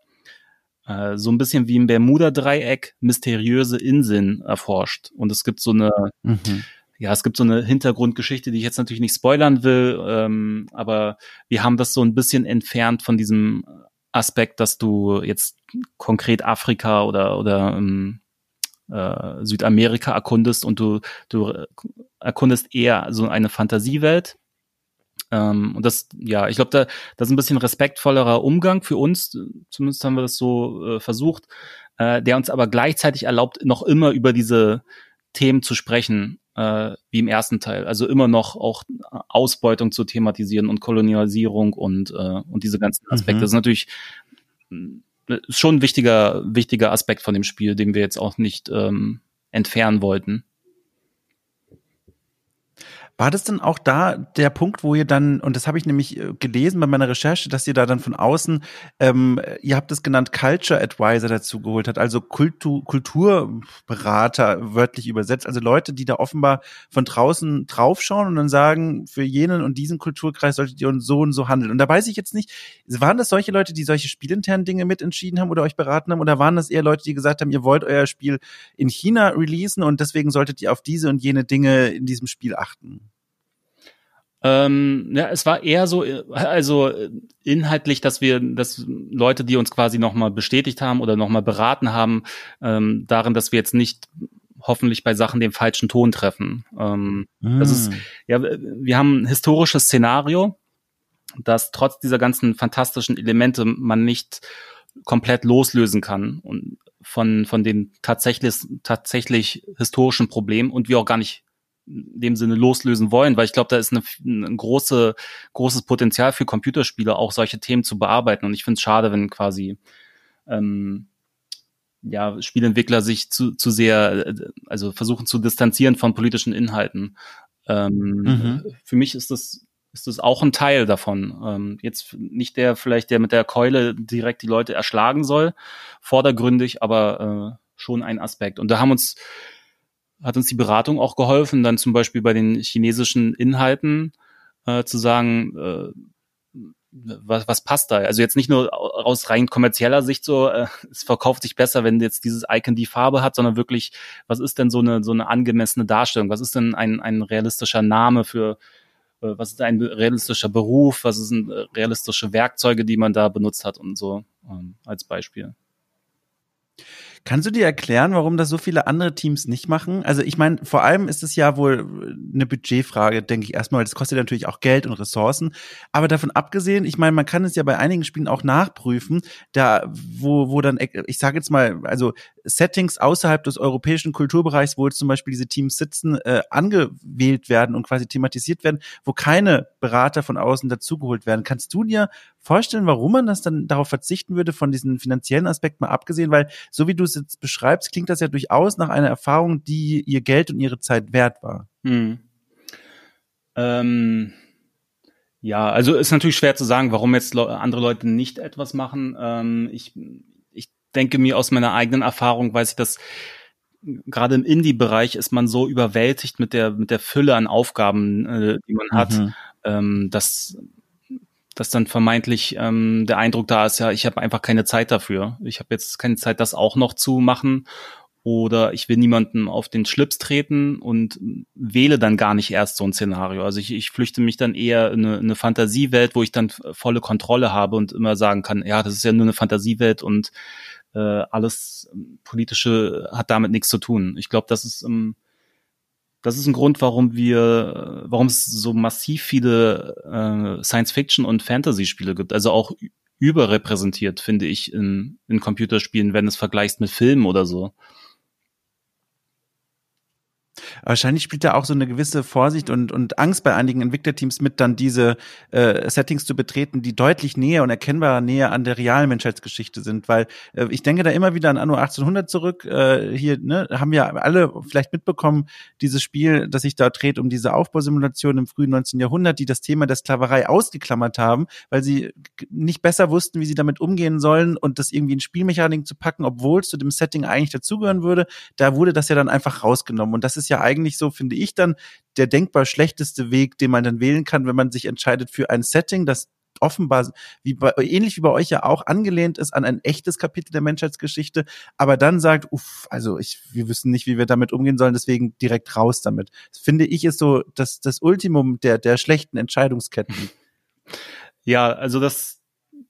Speaker 2: äh, so ein bisschen wie im Bermuda-Dreieck mysteriöse Inseln erforscht. Und es gibt so eine, mhm. ja, es gibt so eine Hintergrundgeschichte, die ich jetzt natürlich nicht spoilern will, ähm, aber wir haben das so ein bisschen entfernt von diesem Aspekt, dass du jetzt konkret Afrika oder oder ähm, äh, Südamerika erkundest und du du erkundest eher so eine Fantasiewelt ähm, und das, ja, ich glaube, da, das ist ein bisschen respektvollerer Umgang für uns, zumindest haben wir das so äh, versucht, äh, der uns aber gleichzeitig erlaubt, noch immer über diese Themen zu sprechen, äh, wie im ersten Teil. Also immer noch auch Ausbeutung zu thematisieren und Kolonialisierung und, äh, und diese ganzen Aspekte. Mhm. Das ist natürlich äh, schon ein wichtiger, wichtiger Aspekt von dem Spiel, den wir jetzt auch nicht ähm, entfernen wollten.
Speaker 1: War das denn auch da der Punkt, wo ihr dann, und das habe ich nämlich äh, gelesen bei meiner Recherche, dass ihr da dann von außen, ähm, ihr habt es genannt, Culture Advisor dazu geholt hat, also Kultur, Kulturberater wörtlich übersetzt, also Leute, die da offenbar von draußen draufschauen und dann sagen, für jenen und diesen Kulturkreis solltet ihr so und so handeln. Und da weiß ich jetzt nicht, waren das solche Leute, die solche spielinternen Dinge mitentschieden haben oder euch beraten haben, oder waren das eher Leute, die gesagt haben, ihr wollt euer Spiel in China releasen und deswegen solltet ihr auf diese und jene Dinge in diesem Spiel achten?
Speaker 2: Ähm, ja, es war eher so, also inhaltlich, dass wir, dass Leute, die uns quasi nochmal bestätigt haben oder nochmal beraten haben, ähm, darin, dass wir jetzt nicht hoffentlich bei Sachen den falschen Ton treffen. Ähm, mm. Das ist, ja, wir haben ein historisches Szenario, dass trotz dieser ganzen fantastischen Elemente man nicht komplett loslösen kann und von, von den tatsächlich, tatsächlich historischen Problemen und wir auch gar nicht in dem Sinne loslösen wollen, weil ich glaube, da ist eine, ein große, großes Potenzial für Computerspiele, auch solche Themen zu bearbeiten. Und ich finde es schade, wenn quasi ähm, ja, Spielentwickler sich zu, zu sehr, also versuchen zu distanzieren von politischen Inhalten. Ähm, mhm. Für mich ist das ist das auch ein Teil davon. Ähm, jetzt nicht der vielleicht, der mit der Keule direkt die Leute erschlagen soll, vordergründig, aber äh, schon ein Aspekt. Und da haben uns hat uns die Beratung auch geholfen, dann zum Beispiel bei den chinesischen Inhalten äh, zu sagen, äh, was, was passt da? Also jetzt nicht nur aus rein kommerzieller Sicht so, äh, es verkauft sich besser, wenn jetzt dieses Icon die Farbe hat, sondern wirklich, was ist denn so eine so eine angemessene Darstellung? Was ist denn ein ein realistischer Name für äh, was ist ein realistischer Beruf? Was sind äh, realistische Werkzeuge, die man da benutzt hat und so ähm, als Beispiel?
Speaker 1: Kannst du dir erklären, warum das so viele andere Teams nicht machen? Also ich meine, vor allem ist es ja wohl eine Budgetfrage, denke ich erstmal. Das kostet natürlich auch Geld und Ressourcen. Aber davon abgesehen, ich meine, man kann es ja bei einigen Spielen auch nachprüfen, da wo wo dann, ich sage jetzt mal, also Settings außerhalb des europäischen Kulturbereichs, wo jetzt zum Beispiel diese Teams sitzen, äh, angewählt werden und quasi thematisiert werden, wo keine Berater von außen dazugeholt werden. Kannst du dir vorstellen, warum man das dann darauf verzichten würde, von diesen finanziellen Aspekten mal abgesehen? Weil so wie du es jetzt beschreibst, klingt das ja durchaus nach einer Erfahrung, die ihr Geld und ihre Zeit wert war. Hm.
Speaker 2: Ähm ja, also ist natürlich schwer zu sagen, warum jetzt andere Leute nicht etwas machen. Ähm, ich, ich denke mir aus meiner eigenen Erfahrung, weiß ich, dass gerade im Indie-Bereich ist man so überwältigt mit der mit der Fülle an Aufgaben, äh, die man hat, mhm. ähm, dass dass dann vermeintlich ähm, der Eindruck da ist, ja, ich habe einfach keine Zeit dafür. Ich habe jetzt keine Zeit, das auch noch zu machen. Oder ich will niemanden auf den Schlips treten und wähle dann gar nicht erst so ein Szenario. Also ich, ich flüchte mich dann eher in eine, eine Fantasiewelt, wo ich dann volle Kontrolle habe und immer sagen kann, ja, das ist ja nur eine Fantasiewelt und äh, alles Politische hat damit nichts zu tun. Ich glaube, das ist ähm, das ist ein Grund, warum wir, warum es so massiv viele äh, Science-Fiction- und Fantasy-Spiele gibt. Also auch überrepräsentiert, finde ich, in, in Computerspielen, wenn es vergleichst mit Filmen oder so.
Speaker 1: Wahrscheinlich spielt da auch so eine gewisse Vorsicht und, und Angst bei einigen Entwicklerteams mit, dann diese äh, Settings zu betreten, die deutlich näher und erkennbar näher an der realen Menschheitsgeschichte sind, weil äh, ich denke da immer wieder an Anno 1800 zurück. Äh, hier ne, haben wir alle vielleicht mitbekommen, dieses Spiel, das sich da dreht um diese Aufbausimulation im frühen 19. Jahrhundert, die das Thema der Sklaverei ausgeklammert haben, weil sie nicht besser wussten, wie sie damit umgehen sollen und das irgendwie in Spielmechaniken zu packen, obwohl es zu dem Setting eigentlich dazugehören würde. Da wurde das ja dann einfach rausgenommen und das ist ja eigentlich so, finde ich, dann der denkbar schlechteste Weg, den man dann wählen kann, wenn man sich entscheidet für ein Setting, das offenbar wie bei, ähnlich wie bei euch ja auch angelehnt ist an ein echtes Kapitel der Menschheitsgeschichte, aber dann sagt, uff, also ich, wir wissen nicht, wie wir damit umgehen sollen, deswegen direkt raus damit. Das finde ich ist so das, das Ultimum der, der schlechten Entscheidungsketten.
Speaker 2: Ja, also das,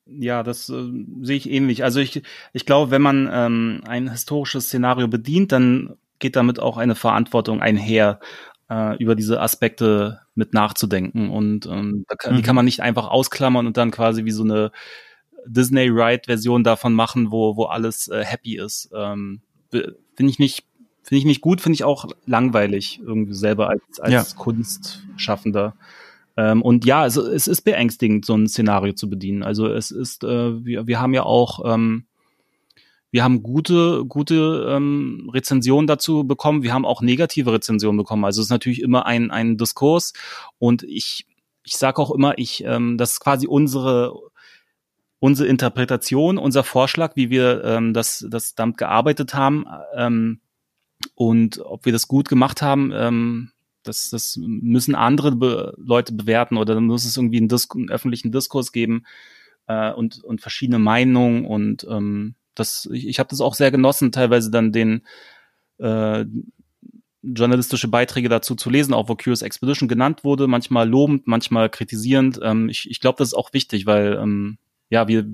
Speaker 2: ja, das äh, sehe ich ähnlich. Also ich, ich glaube, wenn man ähm, ein historisches Szenario bedient, dann geht damit auch eine Verantwortung einher, äh, über diese Aspekte mit nachzudenken. Und ähm, kann, mhm. die kann man nicht einfach ausklammern und dann quasi wie so eine Disney-Ride-Version davon machen, wo, wo alles äh, happy ist. Ähm, finde ich nicht, finde ich nicht gut, finde ich auch langweilig, irgendwie selber als, als ja. Kunstschaffender. Ähm, und ja, also es ist beängstigend, so ein Szenario zu bedienen. Also es ist, äh, wir, wir haben ja auch ähm, wir haben gute, gute ähm, Rezensionen dazu bekommen. Wir haben auch negative Rezensionen bekommen. Also es ist natürlich immer ein, ein Diskurs. Und ich, ich sage auch immer, ich, ähm, das ist quasi unsere unsere Interpretation, unser Vorschlag, wie wir ähm, das, das damit gearbeitet haben ähm, und ob wir das gut gemacht haben, ähm, das, das müssen andere Be Leute bewerten oder dann muss es irgendwie einen, Dis einen öffentlichen Diskurs geben äh, und, und verschiedene Meinungen und ähm, das, ich, ich habe das auch sehr genossen, teilweise dann den äh, journalistische Beiträge dazu zu lesen, auch wo Curious Expedition genannt wurde, manchmal lobend, manchmal kritisierend. Ähm, ich ich glaube, das ist auch wichtig, weil ähm, ja, wir,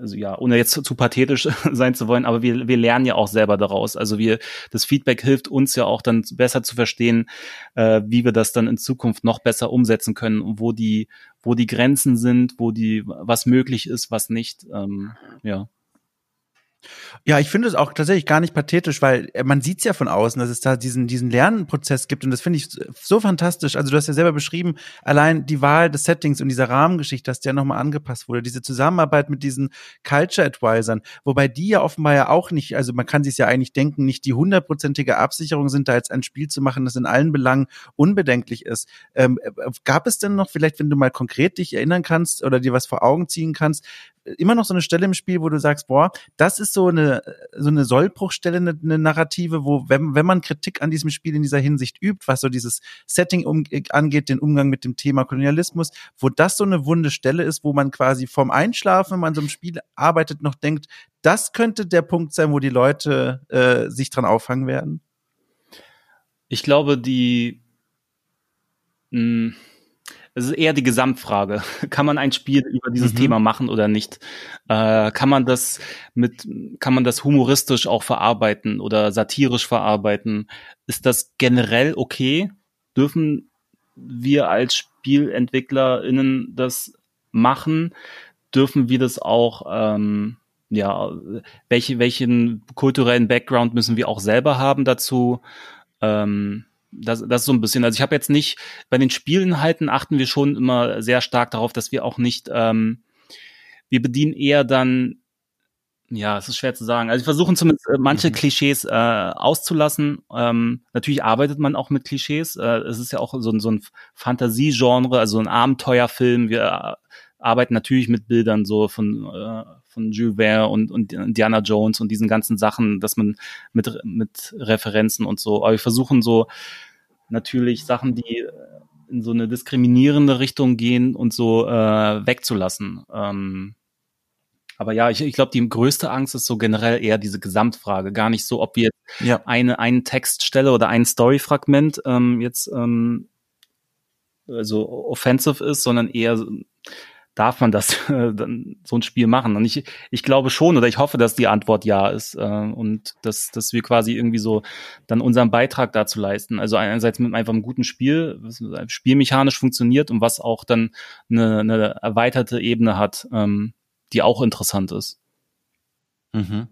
Speaker 2: also ja, ohne jetzt zu, zu, pathetisch sein zu wollen, aber wir, wir lernen ja auch selber daraus. Also wir, das Feedback hilft uns ja auch dann besser zu verstehen, äh, wie wir das dann in Zukunft noch besser umsetzen können und wo die, wo die Grenzen sind, wo die, was möglich ist, was nicht. Ähm, ja.
Speaker 1: Ja, ich finde es auch tatsächlich gar nicht pathetisch, weil äh, man sieht es ja von außen, dass es da diesen, diesen Lernprozess gibt und das finde ich so fantastisch. Also du hast ja selber beschrieben, allein die Wahl des Settings und dieser Rahmengeschichte, dass der nochmal angepasst wurde, diese Zusammenarbeit mit diesen Culture Advisern, wobei die ja offenbar ja auch nicht, also man kann sich ja eigentlich denken, nicht die hundertprozentige Absicherung sind, da jetzt ein Spiel zu machen, das in allen Belangen unbedenklich ist. Ähm, äh, gab es denn noch, vielleicht wenn du mal konkret dich erinnern kannst oder dir was vor Augen ziehen kannst, immer noch so eine Stelle im Spiel, wo du sagst, boah, das ist so eine, so eine Sollbruchstelle, eine, eine Narrative, wo, wenn, wenn man Kritik an diesem Spiel in dieser Hinsicht übt, was so dieses Setting um, angeht, den Umgang mit dem Thema Kolonialismus, wo das so eine wunde Stelle ist, wo man quasi vorm Einschlafen, wenn man so einem Spiel arbeitet, noch denkt, das könnte der Punkt sein, wo die Leute äh, sich dran auffangen werden?
Speaker 2: Ich glaube, die mh, hm, es ist eher die Gesamtfrage. Kann man ein Spiel über dieses mhm. Thema machen oder nicht? Äh, kann man das mit, kann man das humoristisch auch verarbeiten oder satirisch verarbeiten? Ist das generell okay? Dürfen wir als SpielentwicklerInnen das machen? Dürfen wir das auch, ähm, ja, welche, welchen kulturellen Background müssen wir auch selber haben dazu? Ähm, das, das ist so ein bisschen. Also ich habe jetzt nicht, bei den Spielinhalten achten wir schon immer sehr stark darauf, dass wir auch nicht, ähm, wir bedienen eher dann, ja, es ist schwer zu sagen. Also wir versuchen zumindest äh, manche mhm. Klischees äh, auszulassen. Ähm, natürlich arbeitet man auch mit Klischees. Äh, es ist ja auch so, so ein Fantasiegenre, also ein Abenteuerfilm. Wir arbeiten natürlich mit Bildern so von äh, von Jules Verne und, und Indiana Jones und diesen ganzen Sachen, dass man mit, mit Referenzen und so, aber wir versuchen so natürlich Sachen, die in so eine diskriminierende Richtung gehen und so äh, wegzulassen. Ähm, aber ja, ich, ich glaube, die größte Angst ist so generell eher diese Gesamtfrage. Gar nicht so, ob wir ja. eine, einen Textstelle oder ein Storyfragment ähm, jetzt ähm, also offensive ist, sondern eher darf man das äh, dann so ein Spiel machen? Und ich, ich glaube schon oder ich hoffe, dass die Antwort ja ist äh, und dass, dass wir quasi irgendwie so dann unseren Beitrag dazu leisten. Also einerseits mit einfach einem guten Spiel, was spielmechanisch funktioniert und was auch dann eine, eine erweiterte Ebene hat, ähm, die auch interessant ist.
Speaker 1: Mhm.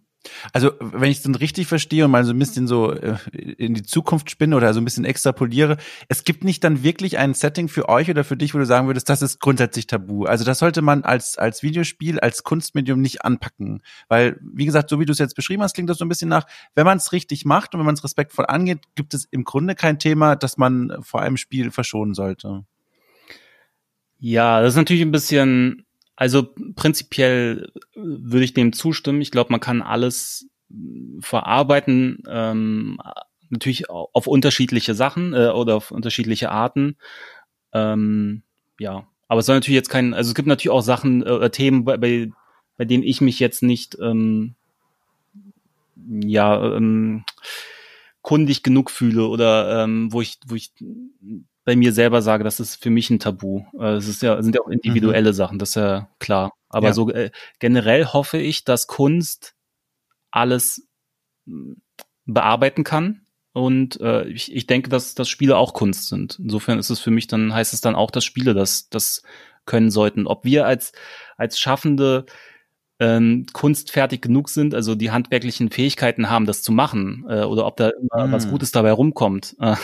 Speaker 1: Also, wenn ich es dann richtig verstehe und mal so ein bisschen so äh, in die Zukunft spinne oder so ein bisschen extrapoliere, es gibt nicht dann wirklich ein Setting für euch oder für dich, wo du sagen würdest, das ist grundsätzlich tabu. Also, das sollte man als, als Videospiel, als Kunstmedium nicht anpacken. Weil, wie gesagt, so wie du es jetzt beschrieben hast, klingt das so ein bisschen nach, wenn man es richtig macht und wenn man es respektvoll angeht, gibt es im Grunde kein Thema, das man vor einem Spiel verschonen sollte.
Speaker 2: Ja, das ist natürlich ein bisschen also prinzipiell äh, würde ich dem zustimmen. Ich glaube, man kann alles äh, verarbeiten, ähm, natürlich auf unterschiedliche Sachen äh, oder auf unterschiedliche Arten. Ähm, ja, aber es soll natürlich jetzt kein, also es gibt natürlich auch Sachen, äh, Themen, bei, bei, bei denen ich mich jetzt nicht ähm, ja ähm, kundig genug fühle oder ähm, wo ich, wo ich bei mir selber sage, das ist für mich ein Tabu. Äh, es ist ja, sind ja auch individuelle mhm. Sachen, das ist ja klar. Aber ja. so äh, generell hoffe ich, dass Kunst alles hm, bearbeiten kann. Und äh, ich, ich denke, dass, dass Spiele auch Kunst sind. Insofern ist es für mich dann, heißt es dann auch, dass Spiele das, das können sollten. Ob wir als, als Schaffende ähm, kunstfertig genug sind, also die handwerklichen Fähigkeiten haben, das zu machen, äh, oder ob da immer mm. was Gutes dabei rumkommt. Äh,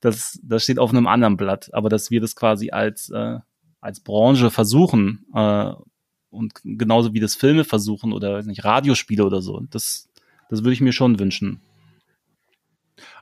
Speaker 2: das, das steht auf einem anderen Blatt. Aber dass wir das quasi als, äh, als Branche versuchen äh, und genauso wie das Filme versuchen oder weiß nicht, Radiospiele oder so, das, das würde ich mir schon wünschen.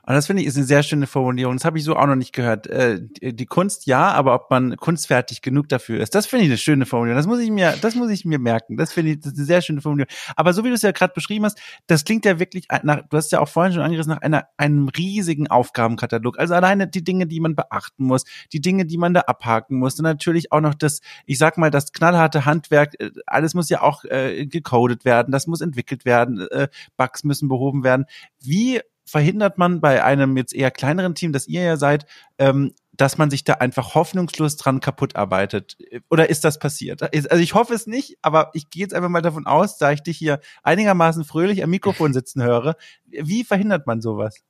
Speaker 1: Und das finde ich ist eine sehr schöne Formulierung. Das habe ich so auch noch nicht gehört. Äh, die Kunst ja, aber ob man kunstfertig genug dafür ist, das finde ich eine schöne Formulierung. Das muss ich mir, das muss ich mir merken. Das finde ich das ist eine sehr schöne Formulierung. Aber so wie du es ja gerade beschrieben hast, das klingt ja wirklich nach, du hast ja auch vorhin schon angerissen, nach einer, einem riesigen Aufgabenkatalog. Also alleine die Dinge, die man beachten muss, die Dinge, die man da abhaken muss. Und natürlich auch noch das, ich sag mal, das knallharte Handwerk, äh, alles muss ja auch äh, gecodet werden, das muss entwickelt werden, äh, Bugs müssen behoben werden. Wie verhindert man bei einem jetzt eher kleineren Team, das ihr ja seid, ähm, dass man sich da einfach hoffnungslos dran kaputt arbeitet? Oder ist das passiert? Also ich hoffe es nicht, aber ich gehe jetzt einfach mal davon aus, da ich dich hier einigermaßen fröhlich am Mikrofon sitzen höre. Wie verhindert man sowas?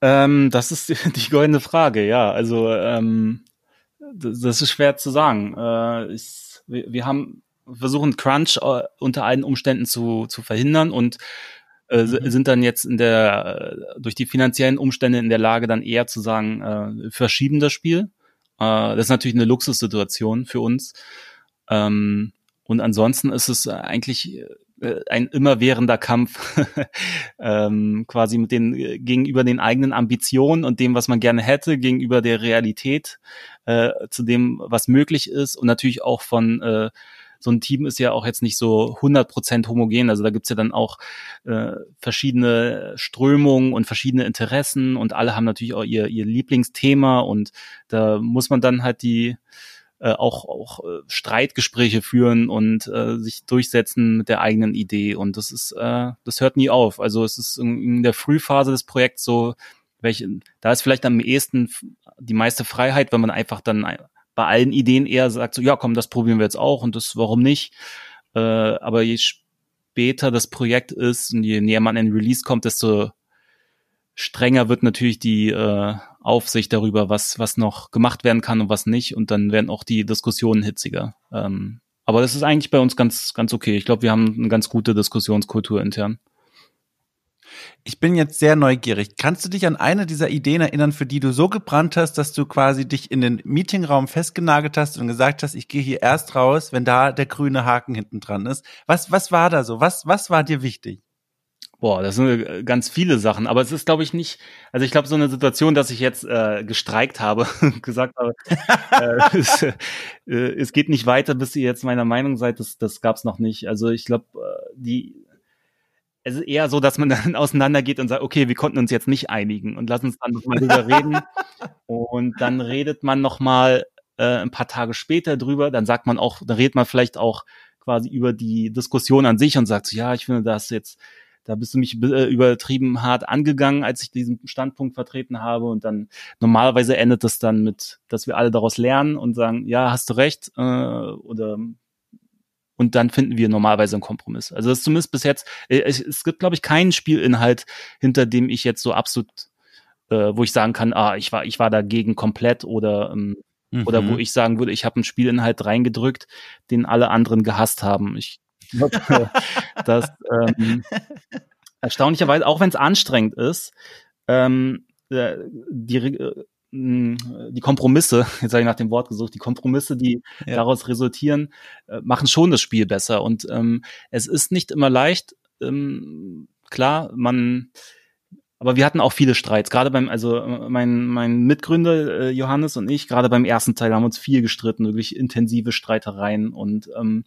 Speaker 2: Ähm, das ist die goldene Frage, ja. Also ähm, das ist schwer zu sagen. Äh, ich, wir, wir haben versuchen Crunch äh, unter allen Umständen zu, zu verhindern und äh, mhm. sind dann jetzt in der äh, durch die finanziellen Umstände in der Lage, dann eher zu sagen, äh, verschieben das Spiel. Äh, das ist natürlich eine Luxussituation für uns. Ähm, und ansonsten ist es eigentlich äh, ein immerwährender Kampf ähm, quasi mit den gegenüber den eigenen Ambitionen und dem, was man gerne hätte, gegenüber der Realität, äh, zu dem, was möglich ist und natürlich auch von äh, so ein Team ist ja auch jetzt nicht so 100% homogen. Also da gibt's ja dann auch äh, verschiedene Strömungen und verschiedene Interessen und alle haben natürlich auch ihr, ihr Lieblingsthema und da muss man dann halt die äh, auch, auch äh, Streitgespräche führen und äh, sich durchsetzen mit der eigenen Idee. Und das ist, äh, das hört nie auf. Also es ist in, in der Frühphase des Projekts so, welche, da ist vielleicht am ehesten die meiste Freiheit, wenn man einfach dann bei allen Ideen eher sagt, so ja, komm, das probieren wir jetzt auch und das, warum nicht? Äh, aber je später das Projekt ist und je näher man in Release kommt, desto strenger wird natürlich die äh, Aufsicht darüber, was, was noch gemacht werden kann und was nicht. Und dann werden auch die Diskussionen hitziger. Ähm, aber das ist eigentlich bei uns ganz, ganz okay. Ich glaube, wir haben eine ganz gute Diskussionskultur intern.
Speaker 1: Ich bin jetzt sehr neugierig. Kannst du dich an eine dieser Ideen erinnern, für die du so gebrannt hast, dass du quasi dich in den Meetingraum festgenagelt hast und gesagt hast, ich gehe hier erst raus, wenn da der grüne Haken hinten dran ist? Was, was war da so? Was, was war dir wichtig?
Speaker 2: Boah, das sind äh, ganz viele Sachen, aber es ist, glaube ich, nicht, also ich glaube, so eine Situation, dass ich jetzt äh, gestreikt habe, gesagt habe, äh, es, äh, es geht nicht weiter, bis ihr jetzt meiner Meinung seid, das, das gab es noch nicht. Also ich glaube, äh, die, es ist eher so, dass man dann auseinandergeht und sagt, okay, wir konnten uns jetzt nicht einigen und lass uns dann mal drüber reden. Und dann redet man noch mal äh, ein paar Tage später drüber, dann sagt man auch, dann redet man vielleicht auch quasi über die Diskussion an sich und sagt so, ja, ich finde das jetzt da bist du mich äh, übertrieben hart angegangen, als ich diesen Standpunkt vertreten habe. Und dann normalerweise endet das dann mit, dass wir alle daraus lernen und sagen, ja, hast du recht, äh, oder und dann finden wir normalerweise einen Kompromiss. Also das ist zumindest bis jetzt, äh, es, gibt, glaube ich, keinen Spielinhalt, hinter dem ich jetzt so absolut, äh, wo ich sagen kann, ah, ich war, ich war dagegen komplett oder ähm, mhm. oder wo ich sagen würde, ich habe einen Spielinhalt reingedrückt, den alle anderen gehasst haben. Ich dass ähm, erstaunlicherweise, auch wenn es anstrengend ist, ähm, äh, die, äh, die Kompromisse, jetzt habe ich nach dem Wort gesucht, die Kompromisse, die ja. daraus resultieren, äh, machen schon das Spiel besser. Und ähm, es ist nicht immer leicht. Ähm, klar, man aber wir hatten auch viele Streits, gerade beim, also äh, mein, mein Mitgründer äh, Johannes und ich, gerade beim ersten Teil haben uns viel gestritten, wirklich intensive Streitereien und ähm,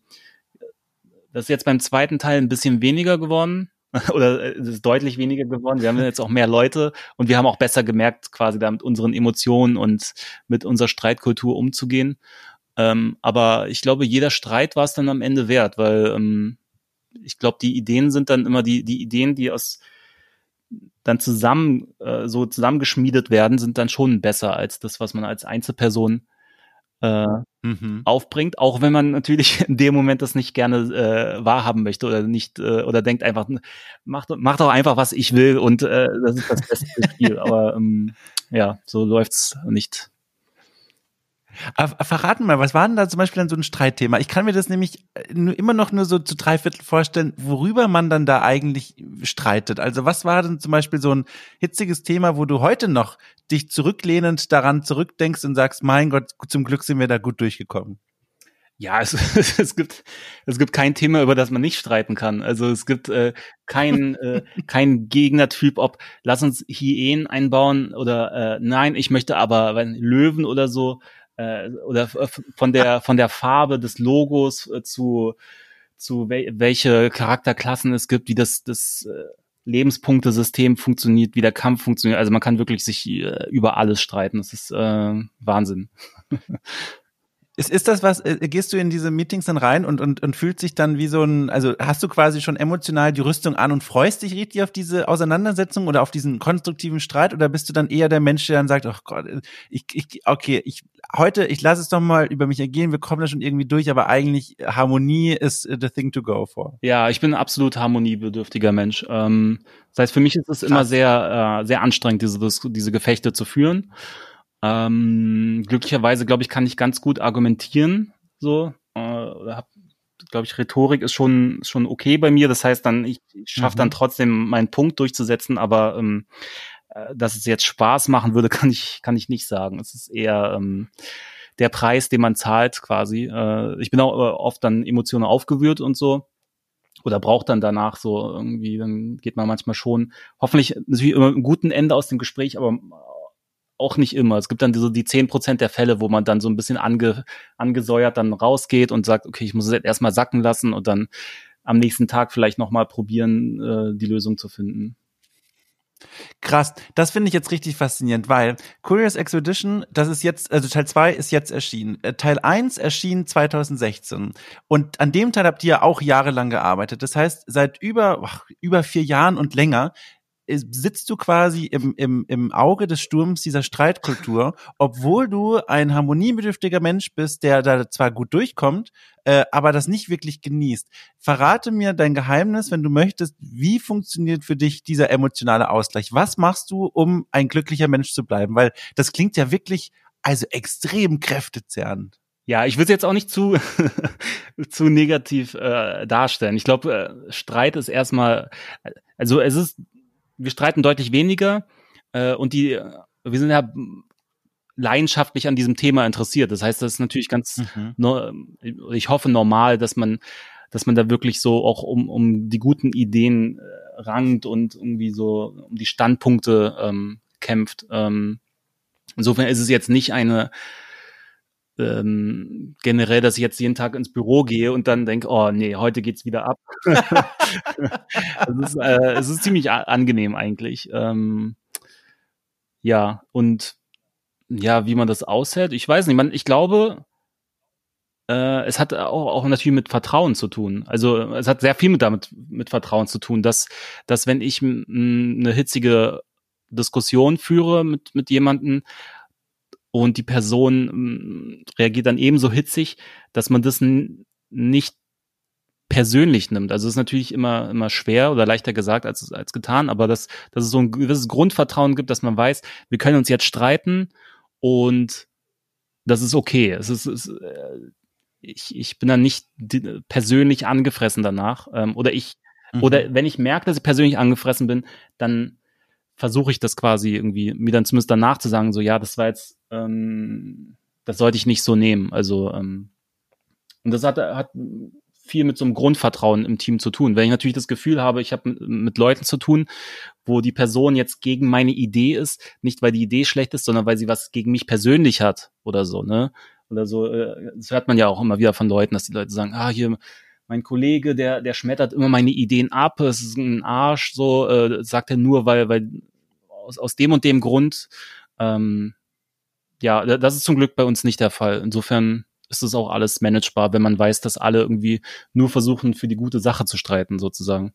Speaker 2: das ist jetzt beim zweiten Teil ein bisschen weniger geworden oder äh, es ist deutlich weniger geworden. Wir haben jetzt auch mehr Leute und wir haben auch besser gemerkt, quasi da mit unseren Emotionen und mit unserer Streitkultur umzugehen. Ähm, aber ich glaube, jeder Streit war es dann am Ende wert, weil ähm, ich glaube, die Ideen sind dann immer die, die Ideen, die aus dann zusammen äh, so zusammengeschmiedet werden, sind dann schon besser als das, was man als Einzelperson äh, mhm. aufbringt, auch wenn man natürlich in dem Moment das nicht gerne äh, wahrhaben möchte oder nicht äh, oder denkt einfach, mach, mach doch einfach, was ich will und äh, das ist das beste Spiel. Aber ähm, ja, so läuft's nicht.
Speaker 1: Verraten mal, was war denn da zum Beispiel dann so ein Streitthema? Ich kann mir das nämlich äh, nur, immer noch nur so zu drei Viertel vorstellen, worüber man dann da eigentlich streitet. Also was war denn zum Beispiel so ein hitziges Thema, wo du heute noch dich zurücklehnend daran zurückdenkst und sagst, mein Gott, zum Glück sind wir da gut durchgekommen?
Speaker 2: Ja, es, es gibt es gibt kein Thema, über das man nicht streiten kann. Also es gibt äh, kein äh, kein Gegnertyp, ob lass uns Hyänen einbauen oder äh, nein, ich möchte aber wenn Löwen oder so äh, oder von der von der Farbe des Logos äh, zu zu wel welche Charakterklassen es gibt, wie das das äh, Lebenspunktesystem funktioniert, wie der Kampf funktioniert. Also man kann wirklich sich äh, über alles streiten. Das ist äh, Wahnsinn.
Speaker 1: Ist, ist das was, gehst du in diese Meetings dann rein und, und, und fühlt sich dann wie so ein, also hast du quasi schon emotional die Rüstung an und freust dich richtig auf diese Auseinandersetzung oder auf diesen konstruktiven Streit oder bist du dann eher der Mensch, der dann sagt, ach Gott, ich, ich, okay, ich, heute, ich lasse es doch mal über mich ergehen, wir kommen da schon irgendwie durch, aber eigentlich Harmonie ist the thing to go for.
Speaker 2: Ja, ich bin ein absolut harmoniebedürftiger Mensch. Ähm, das heißt, für mich ist es immer sehr, äh, sehr anstrengend, diese, diese Gefechte zu führen. Ähm, glücklicherweise, glaube ich, kann ich ganz gut argumentieren. So, äh, glaube ich, Rhetorik ist schon schon okay bei mir. Das heißt, dann ich, ich schaffe mhm. dann trotzdem meinen Punkt durchzusetzen, aber ähm, äh, dass es jetzt Spaß machen würde, kann ich kann ich nicht sagen. Es ist eher ähm, der Preis, den man zahlt, quasi. Äh, ich bin auch äh, oft dann emotional aufgewühlt und so oder braucht dann danach so irgendwie, dann geht man manchmal schon, hoffentlich natürlich immer einen guten Ende aus dem Gespräch, aber auch nicht immer. Es gibt dann so die zehn Prozent der Fälle, wo man dann so ein bisschen ange, angesäuert dann rausgeht und sagt, okay, ich muss es jetzt erstmal sacken lassen und dann am nächsten Tag vielleicht nochmal probieren, äh, die Lösung zu finden.
Speaker 1: Krass, das finde ich jetzt richtig faszinierend, weil Curious Expedition, das ist jetzt, also Teil 2 ist jetzt erschienen. Äh, Teil 1 erschien 2016. Und an dem Teil habt ihr auch jahrelang gearbeitet. Das heißt, seit über, ach, über vier Jahren und länger sitzt du quasi im, im, im Auge des Sturms dieser Streitkultur, obwohl du ein harmoniebedürftiger Mensch bist, der da zwar gut durchkommt, äh, aber das nicht wirklich genießt. Verrate mir dein Geheimnis, wenn du möchtest, wie funktioniert für dich dieser emotionale Ausgleich? Was machst du, um ein glücklicher Mensch zu bleiben? Weil das klingt ja wirklich also extrem kräftezerrend.
Speaker 2: Ja, ich es jetzt auch nicht zu, zu negativ äh, darstellen. Ich glaube, äh, Streit ist erstmal, also es ist wir streiten deutlich weniger äh, und die, wir sind ja leidenschaftlich an diesem Thema interessiert. Das heißt, das ist natürlich ganz, mhm. no, ich hoffe normal, dass man, dass man da wirklich so auch um, um die guten Ideen äh, rangt und irgendwie so um die Standpunkte ähm, kämpft. Ähm, insofern ist es jetzt nicht eine ähm, generell, dass ich jetzt jeden Tag ins Büro gehe und dann denke, oh nee, heute geht's wieder ab. es, ist, äh, es ist ziemlich angenehm eigentlich. Ähm, ja, und ja, wie man das aushält, ich weiß nicht, man, ich glaube, äh, es hat auch, auch natürlich mit Vertrauen zu tun. Also es hat sehr viel mit damit mit Vertrauen zu tun, dass, dass wenn ich eine hitzige Diskussion führe mit, mit jemandem, und die Person reagiert dann ebenso hitzig, dass man das nicht persönlich nimmt. Also es ist natürlich immer immer schwer oder leichter gesagt als als getan, aber dass dass es so ein gewisses Grundvertrauen gibt, dass man weiß, wir können uns jetzt streiten und das ist okay. Es ist, es, äh, ich, ich bin dann nicht persönlich angefressen danach ähm, oder ich mhm. oder wenn ich merke, dass ich persönlich angefressen bin, dann versuche ich das quasi irgendwie, mir dann zumindest danach zu sagen, so ja, das war jetzt, ähm, das sollte ich nicht so nehmen. Also, ähm, und das hat, hat viel mit so einem Grundvertrauen im Team zu tun. Wenn ich natürlich das Gefühl habe, ich habe mit, Leuten zu tun, wo die Person jetzt gegen meine Idee ist, nicht weil die Idee schlecht ist, sondern weil sie was gegen mich persönlich hat oder so, ne? Oder so, äh, das hört man ja auch immer wieder von Leuten, dass die Leute sagen, ah, hier, mein Kollege, der, der schmettert immer meine Ideen ab, es ist ein Arsch, so, äh, sagt er nur, weil, weil aus, aus dem und dem Grund. Ähm, ja, das ist zum Glück bei uns nicht der Fall. Insofern ist es auch alles managebar, wenn man weiß, dass alle irgendwie nur versuchen, für die gute Sache zu streiten, sozusagen.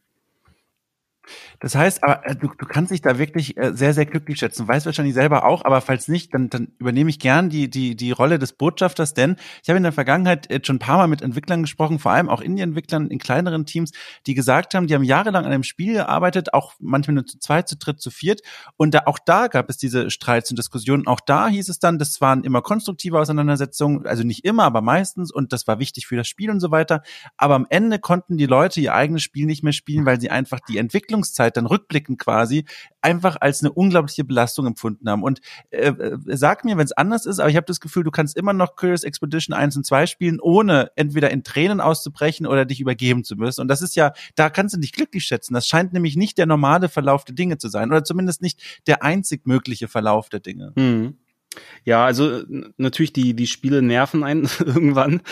Speaker 1: Das heißt, aber äh, du, du kannst dich da wirklich äh, sehr, sehr glücklich schätzen. Weißt wahrscheinlich selber auch, aber falls nicht, dann, dann übernehme ich gern die, die, die Rolle des Botschafters, denn ich habe in der Vergangenheit schon ein paar Mal mit Entwicklern gesprochen, vor allem auch Indie-Entwicklern in kleineren Teams, die gesagt haben, die haben jahrelang an einem Spiel gearbeitet, auch manchmal nur zu zweit, zu dritt, zu viert. Und da, auch da gab es diese Streits und Diskussionen. Auch da hieß es dann, das waren immer konstruktive Auseinandersetzungen, also nicht immer, aber meistens. Und das war wichtig für das Spiel und so weiter. Aber am Ende konnten die Leute ihr eigenes Spiel nicht mehr spielen, weil sie einfach die Entwicklungszeit dann rückblickend quasi einfach als eine unglaubliche Belastung empfunden haben. Und äh, äh sag mir, wenn es anders ist, aber ich habe das Gefühl, du kannst immer noch Curious Expedition 1 und 2 spielen, ohne entweder in Tränen auszubrechen oder dich übergeben zu müssen. Und das ist ja, da kannst du dich glücklich schätzen. Das scheint nämlich nicht der normale Verlauf der Dinge zu sein oder zumindest nicht der einzig mögliche Verlauf der Dinge.
Speaker 2: Hm. Ja, also natürlich die die Spiele nerven einen irgendwann,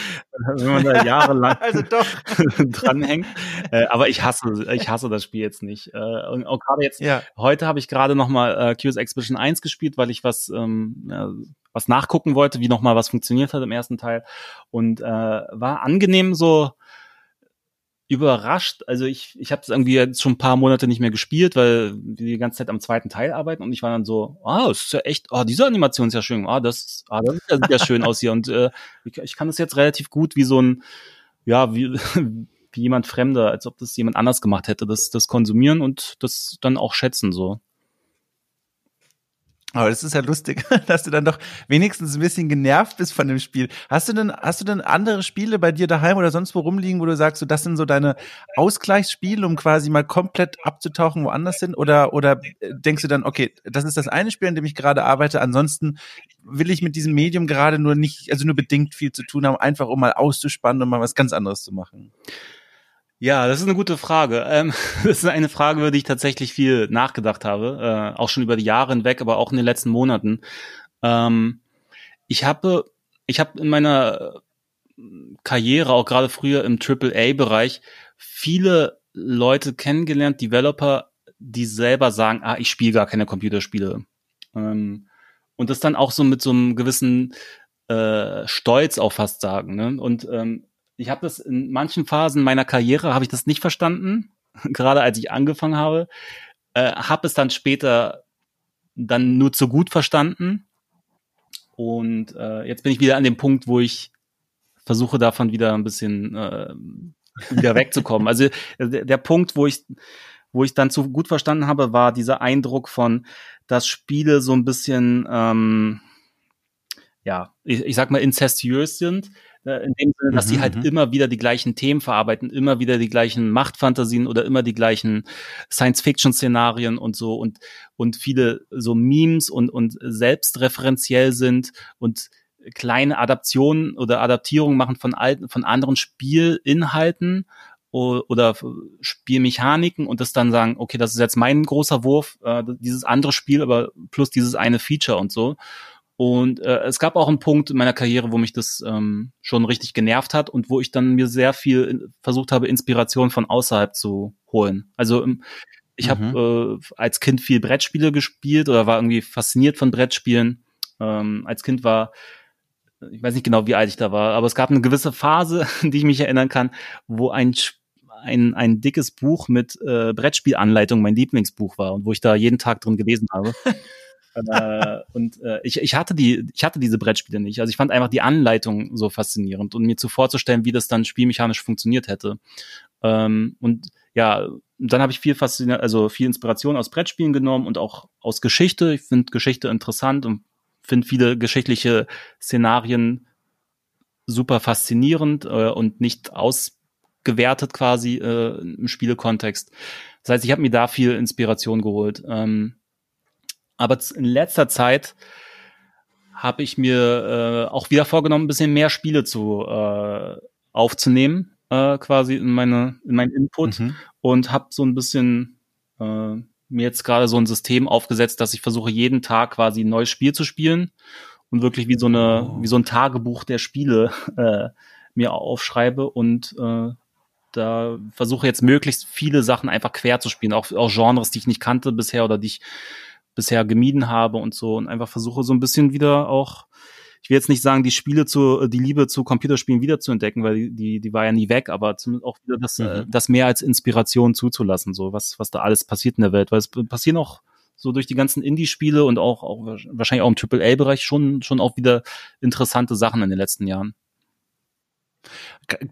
Speaker 2: wenn man da jahrelang also dranhängt. Äh, aber ich hasse ich hasse das Spiel jetzt nicht. Äh, und auch gerade jetzt ja. heute habe ich gerade noch mal äh, Curious Expedition 1 gespielt, weil ich was ähm, ja, was nachgucken wollte, wie noch mal was funktioniert hat im ersten Teil und äh, war angenehm so überrascht. Also ich, ich habe es irgendwie jetzt schon ein paar Monate nicht mehr gespielt, weil wir die ganze Zeit am zweiten Teil arbeiten und ich war dann so, ah, das ist ja echt, ah, diese Animation ist ja schön, ah, das, ah, das sieht ja schön aus hier und äh, ich, ich kann das jetzt relativ gut wie so ein, ja, wie, wie jemand Fremder, als ob das jemand anders gemacht hätte, das, das konsumieren und das dann auch schätzen so.
Speaker 1: Aber das ist ja lustig, dass du dann doch wenigstens ein bisschen genervt bist von dem Spiel. Hast du denn, hast du denn andere Spiele bei dir daheim oder sonst wo rumliegen, wo du sagst, so, das sind so deine Ausgleichsspiele, um quasi mal komplett abzutauchen woanders hin? Oder, oder denkst du dann, okay, das ist das eine Spiel, an dem ich gerade arbeite, ansonsten will ich mit diesem Medium gerade nur nicht, also nur bedingt viel zu tun haben, einfach um mal auszuspannen und mal was ganz anderes zu machen?
Speaker 2: Ja, das ist eine gute Frage. Ähm, das ist eine Frage, über die ich tatsächlich viel nachgedacht habe, äh, auch schon über die Jahre hinweg, aber auch in den letzten Monaten. Ähm, ich habe, ich habe in meiner Karriere, auch gerade früher im AAA-Bereich, viele Leute kennengelernt, Developer, die selber sagen, ah, ich spiele gar keine Computerspiele. Ähm, und das dann auch so mit so einem gewissen äh, Stolz auch fast sagen. Ne? Und ähm, ich habe das in manchen Phasen meiner Karriere habe ich das nicht verstanden, gerade als ich angefangen habe. äh, habe es dann später dann nur zu gut verstanden. Und äh, jetzt bin ich wieder an dem Punkt, wo ich versuche davon wieder ein bisschen äh, wieder wegzukommen. Also der, der Punkt, wo ich wo ich dann zu gut verstanden habe, war dieser Eindruck von, dass Spiele so ein bisschen, ähm, ja, ich, ich sag mal, incestuös sind. Äh, in dem Sinne, dass mhm, sie halt mhm. immer wieder die gleichen Themen verarbeiten, immer wieder die gleichen Machtfantasien oder immer die gleichen Science-Fiction-Szenarien und so und, und viele so Memes und, und selbstreferenziell sind und kleine Adaptionen oder Adaptierungen machen von alten, von anderen Spielinhalten oder Spielmechaniken und das dann sagen, okay, das ist jetzt mein großer Wurf, äh, dieses andere Spiel, aber plus dieses eine Feature und so. Und äh, es gab auch einen Punkt in meiner Karriere, wo mich das ähm, schon richtig genervt hat und wo ich dann mir sehr viel in, versucht habe, Inspiration von außerhalb zu holen. Also ähm, ich mhm. habe äh, als Kind viel Brettspiele gespielt oder war irgendwie fasziniert von Brettspielen. Ähm, als Kind war ich weiß nicht genau, wie alt ich da war, aber es gab eine gewisse Phase, die ich mich erinnern kann, wo ein ein, ein dickes Buch mit äh, Brettspielanleitung mein Lieblingsbuch war und wo ich da jeden Tag drin gelesen habe. äh, und äh, ich, ich hatte die, ich hatte diese Brettspiele nicht. Also ich fand einfach die Anleitung so faszinierend und mir zu vorzustellen, wie das dann spielmechanisch funktioniert hätte. Ähm, und ja, dann habe ich viel fasziniert, also viel Inspiration aus Brettspielen genommen und auch aus Geschichte. Ich finde Geschichte interessant und finde viele geschichtliche Szenarien super faszinierend äh, und nicht ausgewertet quasi äh, im Spielekontext. Das heißt, ich habe mir da viel Inspiration geholt. Ähm, aber in letzter Zeit habe ich mir äh, auch wieder vorgenommen, ein bisschen mehr Spiele zu äh, aufzunehmen, äh, quasi in meine in meinen Input mhm. und habe so ein bisschen äh, mir jetzt gerade so ein System aufgesetzt, dass ich versuche, jeden Tag quasi ein neues Spiel zu spielen und wirklich wie so eine, oh. wie so ein Tagebuch der Spiele äh, mir aufschreibe und äh, da versuche jetzt möglichst viele Sachen einfach quer zu spielen, auch, auch Genres, die ich nicht kannte bisher oder die ich bisher gemieden habe und so und einfach versuche so ein bisschen wieder auch ich will jetzt nicht sagen, die Spiele zu, die Liebe zu Computerspielen wiederzuentdecken, weil die, die, die war ja nie weg, aber zumindest auch wieder das, äh, mhm. das mehr als Inspiration zuzulassen, so was, was da alles passiert in der Welt, weil es passieren auch so durch die ganzen Indie-Spiele und auch, auch wahrscheinlich auch im AAA-Bereich schon, schon auch wieder interessante Sachen in den letzten Jahren.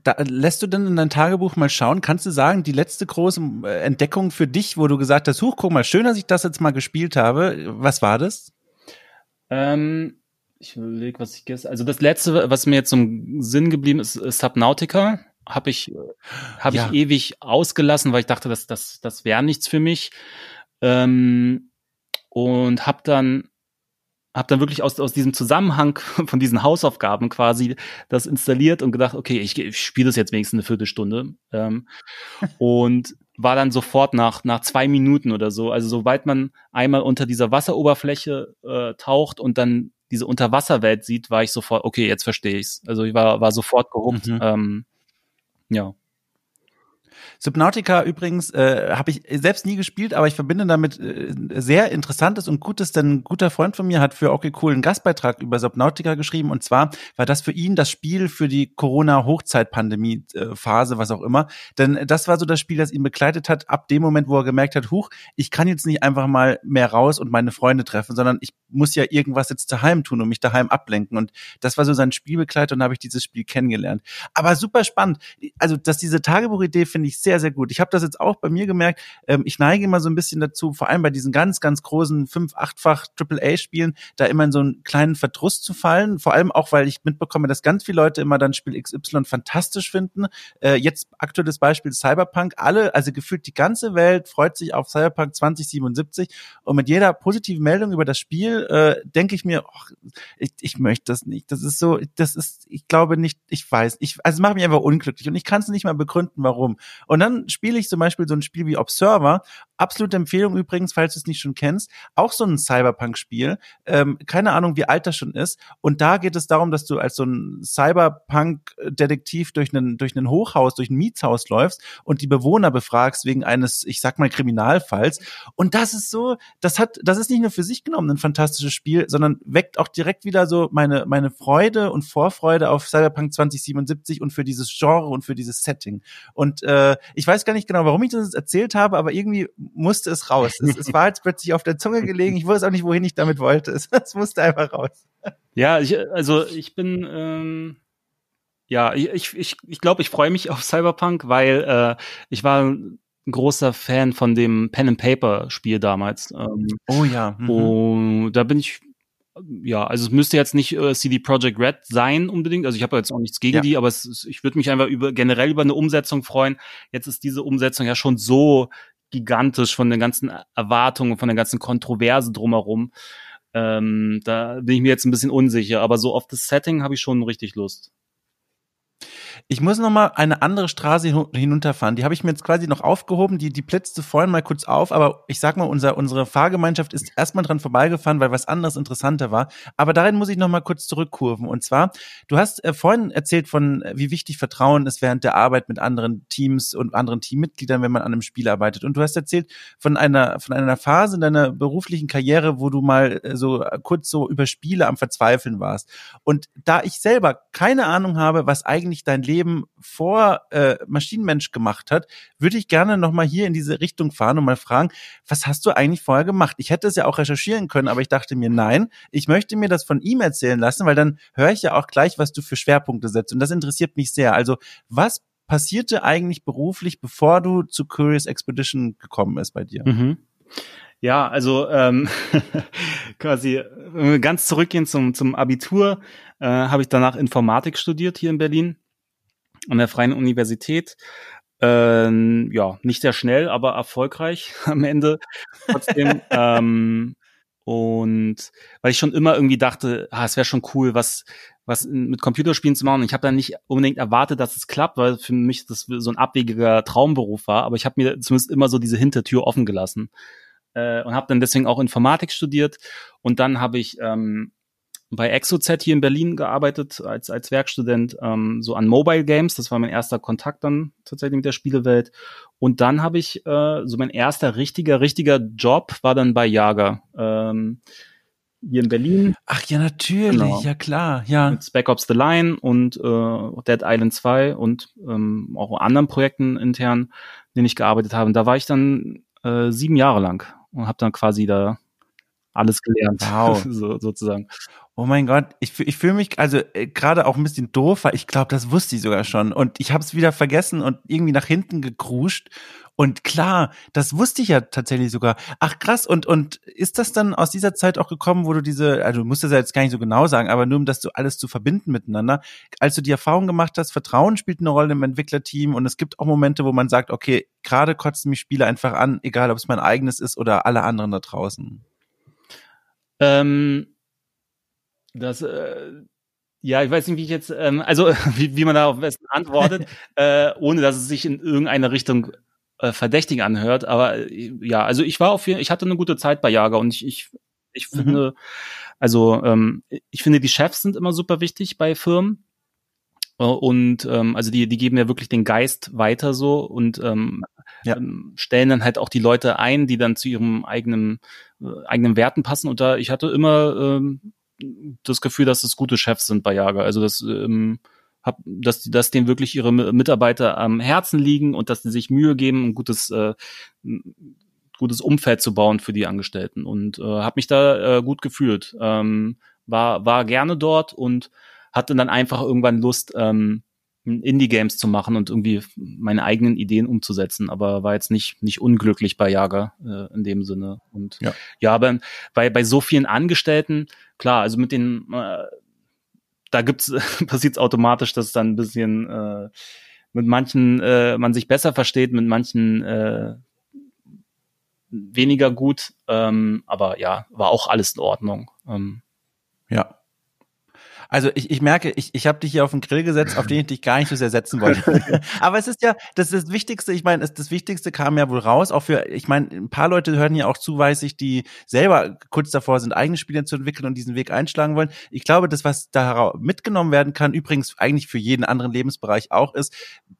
Speaker 1: Da, lässt du denn in dein Tagebuch mal schauen? Kannst du sagen, die letzte große äh, Entdeckung für dich, wo du gesagt hast, huch, guck mal, schön, dass ich das jetzt mal gespielt habe. Was war das?
Speaker 2: Ähm, ich überlege, was ich gestern. Also das letzte, was mir jetzt zum Sinn geblieben ist, ist Subnautica. Habe ich, hab ja. ich ewig ausgelassen, weil ich dachte, das, das, das wäre nichts für mich. Ähm, und habe dann hab dann wirklich aus, aus diesem Zusammenhang von diesen Hausaufgaben quasi das installiert und gedacht, okay, ich, ich spiele das jetzt wenigstens eine Viertelstunde. Ähm, und war dann sofort nach, nach zwei Minuten oder so. Also sobald man einmal unter dieser Wasseroberfläche äh, taucht und dann diese Unterwasserwelt sieht, war ich sofort, okay, jetzt verstehe ich's. Also ich war, war sofort gehuckt. Mhm. Ähm, ja.
Speaker 1: Subnautica übrigens äh, habe ich selbst nie gespielt, aber ich verbinde damit äh, sehr Interessantes und Gutes, denn ein guter Freund von mir hat für Okay Cool einen Gastbeitrag über Subnautica geschrieben und zwar war das für ihn das Spiel für die Corona-Hochzeitpandemie-Phase, was auch immer. Denn das war so das Spiel, das ihn begleitet hat, ab dem Moment, wo er gemerkt hat, huch, ich kann jetzt nicht einfach mal mehr raus und meine Freunde treffen, sondern ich muss ja irgendwas jetzt daheim tun und mich daheim ablenken. Und das war so sein Spielbegleiter und habe ich dieses Spiel kennengelernt. Aber super spannend. Also, dass diese Tagebuchidee finde ich sehr, sehr gut. Ich habe das jetzt auch bei mir gemerkt. Ähm, ich neige immer so ein bisschen dazu, vor allem bei diesen ganz, ganz großen fünf, achtfach AAA-Spielen, da immer in so einen kleinen Verdruss zu fallen. Vor allem auch, weil ich mitbekomme, dass ganz viele Leute immer dann Spiel XY fantastisch finden. Äh, jetzt aktuelles Beispiel Cyberpunk. Alle, also gefühlt die ganze Welt freut sich auf Cyberpunk 2077 und mit jeder positiven Meldung über das Spiel äh, denke ich mir, och, ich, ich möchte das nicht. Das ist so, das ist, ich glaube nicht, ich weiß, ich, also es macht mich einfach unglücklich und ich kann es nicht mal begründen, warum. Und dann spiele ich zum Beispiel so ein Spiel wie Observer. Absolute Empfehlung übrigens, falls du es nicht schon kennst. Auch so ein Cyberpunk-Spiel. Ähm, keine Ahnung, wie alt das schon ist. Und da geht es darum, dass du als so ein Cyberpunk-Detektiv durch einen, durch einen Hochhaus, durch ein Mietshaus läufst und die Bewohner befragst wegen eines, ich sag mal, Kriminalfalls. Und das ist so, das hat, das ist nicht nur für sich genommen ein fantastisches Spiel, sondern weckt auch direkt wieder so meine, meine Freude und Vorfreude auf Cyberpunk 2077 und für dieses Genre und für dieses Setting. Und äh, äh, ich weiß gar nicht genau, warum ich das erzählt habe, aber irgendwie musste es raus. Es, es war jetzt plötzlich auf der Zunge gelegen. Ich wusste auch nicht, wohin ich damit wollte. Es, es musste einfach raus.
Speaker 2: Ja, ich, also ich bin ähm, ja, ich ich ich glaube, ich freue mich auf Cyberpunk, weil äh, ich war ein großer Fan von dem Pen and Paper Spiel damals. Ähm,
Speaker 1: oh ja.
Speaker 2: Mhm. Und da bin ich ja, also es müsste jetzt nicht äh, CD Projekt Red sein unbedingt. Also ich habe jetzt auch nichts gegen ja. die, aber es, ich würde mich einfach über generell über eine Umsetzung freuen. Jetzt ist diese Umsetzung ja schon so gigantisch von den ganzen Erwartungen, von der ganzen Kontroverse drumherum. Ähm, da bin ich mir jetzt ein bisschen unsicher, aber so auf das Setting habe ich schon richtig Lust.
Speaker 1: Ich muss noch mal eine andere Straße hinunterfahren. Die habe ich mir jetzt quasi noch aufgehoben. Die, die blitzte vorhin mal kurz auf. Aber ich sag mal, unser, unsere Fahrgemeinschaft ist erstmal dran vorbeigefahren, weil was anderes interessanter war. Aber darin muss ich noch mal kurz zurückkurven. Und zwar, du hast äh, vorhin erzählt von, äh, wie wichtig Vertrauen ist während der Arbeit mit anderen Teams und anderen Teammitgliedern, wenn man an einem Spiel arbeitet. Und du hast erzählt von einer, von einer Phase in deiner beruflichen Karriere, wo du mal äh, so kurz so über Spiele am Verzweifeln warst. Und da ich selber keine Ahnung habe, was eigentlich dein Leben vor äh, Maschinenmensch gemacht hat, würde ich gerne nochmal hier in diese Richtung fahren und mal fragen, was hast du eigentlich vorher gemacht? Ich hätte es ja auch recherchieren können, aber ich dachte mir, nein, ich möchte mir das von ihm erzählen lassen, weil dann höre ich ja auch gleich, was du für Schwerpunkte setzt. Und das interessiert mich sehr. Also, was passierte eigentlich beruflich, bevor du zu Curious Expedition gekommen ist bei dir?
Speaker 2: Mhm. Ja, also ähm, quasi ganz zurückgehen zum, zum Abitur, äh, habe ich danach Informatik studiert hier in Berlin an der Freien Universität. Ähm, ja, nicht sehr schnell, aber erfolgreich am Ende trotzdem. ähm, und weil ich schon immer irgendwie dachte, ah, es wäre schon cool, was was mit Computerspielen zu machen. Und ich habe dann nicht unbedingt erwartet, dass es klappt, weil für mich das so ein abwegiger Traumberuf war. Aber ich habe mir zumindest immer so diese Hintertür offen gelassen äh, und habe dann deswegen auch Informatik studiert. Und dann habe ich ähm, bei ExoZ hier in Berlin gearbeitet als, als Werkstudent, ähm, so an Mobile Games. Das war mein erster Kontakt dann tatsächlich mit der Spielewelt. Und dann habe ich, äh, so mein erster richtiger, richtiger Job war dann bei Jager. Ähm, hier in Berlin.
Speaker 1: Ach ja, natürlich, genau. ja klar, ja.
Speaker 2: Mit Spec Ops The Line und äh, Dead Island 2 und ähm, auch anderen Projekten intern, in denen ich gearbeitet habe. Und da war ich dann äh, sieben Jahre lang und habe dann quasi da alles gelernt.
Speaker 1: Wow. so, sozusagen. Oh mein Gott, ich, ich fühle mich also äh, gerade auch ein bisschen doof, weil ich glaube, das wusste ich sogar schon. Und ich habe es wieder vergessen und irgendwie nach hinten gekruscht. Und klar, das wusste ich ja tatsächlich sogar. Ach krass, und, und ist das dann aus dieser Zeit auch gekommen, wo du diese, also du musst das ja jetzt gar nicht so genau sagen, aber nur um das so alles zu verbinden miteinander, als du die Erfahrung gemacht hast, Vertrauen spielt eine Rolle im Entwicklerteam und es gibt auch Momente, wo man sagt, okay, gerade kotzen mich Spiele einfach an, egal ob es mein eigenes ist oder alle anderen da draußen.
Speaker 2: Ähm, das, äh, ja, ich weiß nicht, wie ich jetzt, ähm, also wie, wie man da am besten antwortet, äh, ohne dass es sich in irgendeine Richtung äh, verdächtig anhört. Aber äh, ja, also ich war auf jeden ich hatte eine gute Zeit bei Jager und ich, ich, ich mhm. finde, also ähm, ich finde, die Chefs sind immer super wichtig bei Firmen. Äh, und ähm, also die, die geben ja wirklich den Geist weiter so und ähm, ja. ähm, stellen dann halt auch die Leute ein, die dann zu ihrem eigenen äh, eigenen Werten passen. Und da ich hatte immer ähm, das Gefühl, dass es gute Chefs sind bei Jager. Also dass ähm, hab, dass, dass denen wirklich ihre Mitarbeiter am Herzen liegen und dass sie sich Mühe geben, ein gutes äh, gutes Umfeld zu bauen für die Angestellten und äh, habe mich da äh, gut gefühlt. Ähm, war war gerne dort und hatte dann einfach irgendwann Lust, ähm, Indie-Games zu machen und irgendwie meine eigenen Ideen umzusetzen, aber war jetzt nicht nicht unglücklich bei Jager äh, in dem Sinne. Und ja, ja aber bei, bei so vielen Angestellten, klar, also mit den, äh, da gibt's, passiert's automatisch, dass dann ein bisschen äh, mit manchen äh, man sich besser versteht, mit manchen äh, weniger gut, ähm, aber ja, war auch alles in Ordnung. Ähm,
Speaker 1: ja, also ich, ich merke, ich, ich habe dich hier auf den Grill gesetzt, auf den ich dich gar nicht so sehr setzen wollte. Aber es ist ja, das ist das Wichtigste, ich meine, das Wichtigste kam ja wohl raus, auch für, ich meine, ein paar Leute hören ja auch zu, weiß ich, die selber kurz davor sind, eigene Spiele zu entwickeln und diesen Weg einschlagen wollen. Ich glaube, das, was da mitgenommen werden kann, übrigens eigentlich für jeden anderen Lebensbereich auch ist,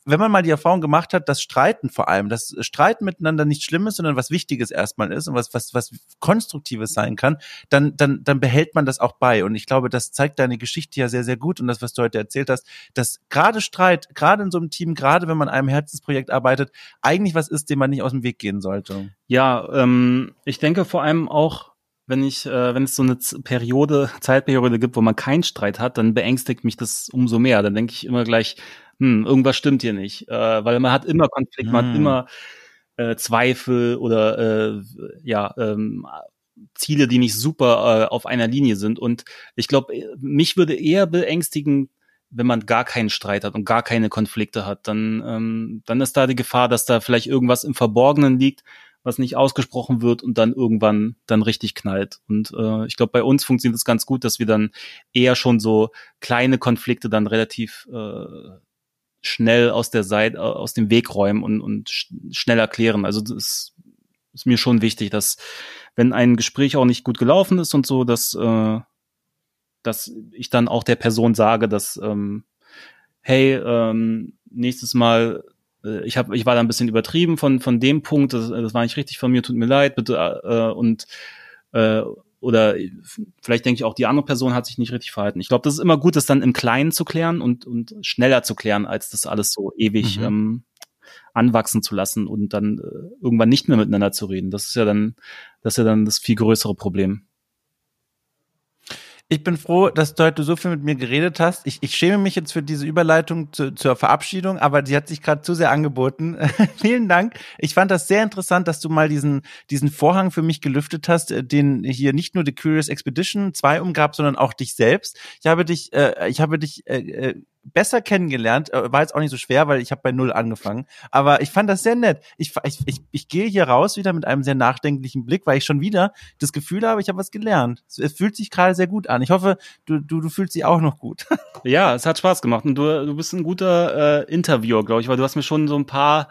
Speaker 1: wenn man mal die Erfahrung gemacht hat, dass Streiten vor allem, dass Streiten miteinander nicht schlimm ist, sondern was Wichtiges erstmal ist und was, was, was Konstruktives sein kann, dann, dann, dann behält man das auch bei. Und ich glaube, das zeigt deine Geschichte ja sehr, sehr gut und das, was du heute erzählt hast, dass gerade Streit, gerade in so einem Team, gerade wenn man an einem Herzensprojekt arbeitet, eigentlich was ist, dem man nicht aus dem Weg gehen sollte.
Speaker 2: Ja, ähm, ich denke vor allem auch, wenn ich, äh, wenn es so eine Periode, Zeitperiode gibt, wo man keinen Streit hat, dann beängstigt mich das umso mehr. Dann denke ich immer gleich, hm, irgendwas stimmt hier nicht, äh, weil man hat immer Konflikt, man hat hm. immer äh, Zweifel oder äh, ja ähm, Ziele, die nicht super äh, auf einer Linie sind. Und ich glaube, mich würde eher beängstigen, wenn man gar keinen Streit hat und gar keine Konflikte hat, dann, ähm, dann ist da die Gefahr, dass da vielleicht irgendwas im Verborgenen liegt, was nicht ausgesprochen wird und dann irgendwann dann richtig knallt. Und äh, ich glaube, bei uns funktioniert es ganz gut, dass wir dann eher schon so kleine Konflikte dann relativ äh, schnell aus der Seite, aus dem Weg räumen und, und schnell erklären. Also das ist mir schon wichtig, dass wenn ein Gespräch auch nicht gut gelaufen ist und so, dass, äh, dass ich dann auch der Person sage, dass ähm, hey, ähm, nächstes Mal äh, ich habe, ich war da ein bisschen übertrieben von von dem Punkt, das, das war nicht richtig von mir, tut mir leid, bitte äh, und äh, oder vielleicht denke ich auch, die andere Person hat sich nicht richtig verhalten. Ich glaube, das ist immer gut, das dann im Kleinen zu klären und und schneller zu klären, als das alles so ewig mhm. ähm, anwachsen zu lassen und dann äh, irgendwann nicht mehr miteinander zu reden. Das ist ja dann, das ist ja dann das viel größere Problem.
Speaker 1: Ich bin froh, dass du heute so viel mit mir geredet hast. Ich, ich schäme mich jetzt für diese Überleitung zu, zur Verabschiedung, aber sie hat sich gerade zu sehr angeboten. Vielen Dank. Ich fand das sehr interessant, dass du mal diesen, diesen Vorhang für mich gelüftet hast, äh, den hier nicht nur The Curious Expedition 2 umgab, sondern auch dich selbst. Ich habe dich, äh, ich habe dich äh, äh besser kennengelernt. Äh, war jetzt auch nicht so schwer, weil ich habe bei null angefangen. Aber ich fand das sehr nett. Ich, ich, ich, ich gehe hier raus wieder mit einem sehr nachdenklichen Blick, weil ich schon wieder das Gefühl habe, ich habe was gelernt. Es fühlt sich gerade sehr gut an. Ich hoffe, du, du, du fühlst dich auch noch gut.
Speaker 2: Ja, es hat Spaß gemacht. Und du, du bist ein guter äh, Interviewer, glaube ich, weil du hast mir schon so ein paar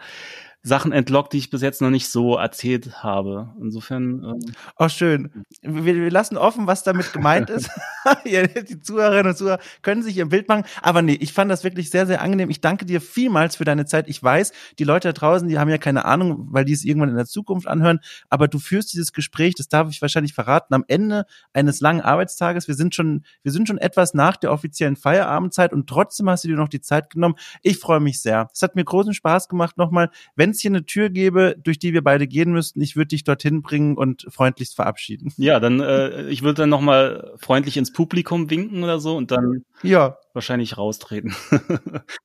Speaker 2: Sachen entlockt, die ich bis jetzt noch nicht so erzählt habe. Insofern.
Speaker 1: Ähm oh, schön. Wir, wir lassen offen, was damit gemeint ist. die Zuhörerinnen und Zuhörer können sich ihr Bild machen. Aber nee, ich fand das wirklich sehr, sehr angenehm. Ich danke dir vielmals für deine Zeit. Ich weiß, die Leute da draußen, die haben ja keine Ahnung, weil die es irgendwann in der Zukunft anhören. Aber du führst dieses Gespräch, das darf ich wahrscheinlich verraten, am Ende eines langen Arbeitstages. Wir sind schon, wir sind schon etwas nach der offiziellen Feierabendzeit und trotzdem hast du dir noch die Zeit genommen. Ich freue mich sehr. Es hat mir großen Spaß gemacht nochmal. Wenn es hier eine Tür gäbe, durch die wir beide gehen müssten, ich würde dich dorthin bringen und freundlichst verabschieden.
Speaker 2: Ja, dann äh, ich würde dann noch mal freundlich ins Publikum winken oder so und dann ja. wahrscheinlich raustreten.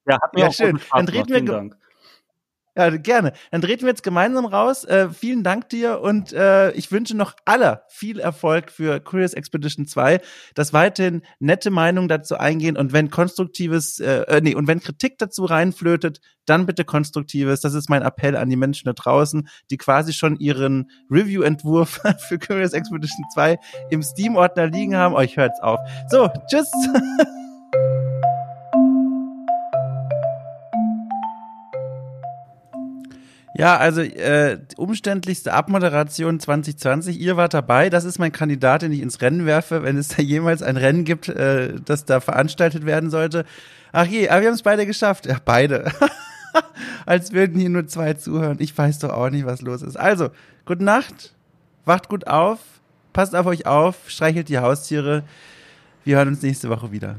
Speaker 1: ja, hat mir ja, auch schön. Spaß dann treten wir, Dank. Ja, gerne. Dann treten wir jetzt gemeinsam raus. Äh, vielen Dank dir und äh, ich wünsche noch aller viel Erfolg für Curious Expedition 2, dass weiterhin nette Meinungen dazu eingehen und wenn konstruktives, äh, äh, nee, und wenn Kritik dazu reinflötet, dann bitte konstruktives. Das ist mein Appell an die Menschen da draußen, die quasi schon ihren Review-Entwurf für Curious Expedition 2 im Steam-Ordner liegen haben. Euch oh, hört's auf. So, tschüss. Ja, also äh, umständlichste Abmoderation 2020. Ihr wart dabei. Das ist mein Kandidat, den ich ins Rennen werfe, wenn es da jemals ein Rennen gibt, äh, das da veranstaltet werden sollte. Ach je, aber wir haben es beide geschafft. Ja, beide. Als würden hier nur zwei zuhören. Ich weiß doch auch nicht, was los ist. Also, gute Nacht, wacht gut auf, passt auf euch auf, streichelt die Haustiere. Wir hören uns nächste Woche wieder.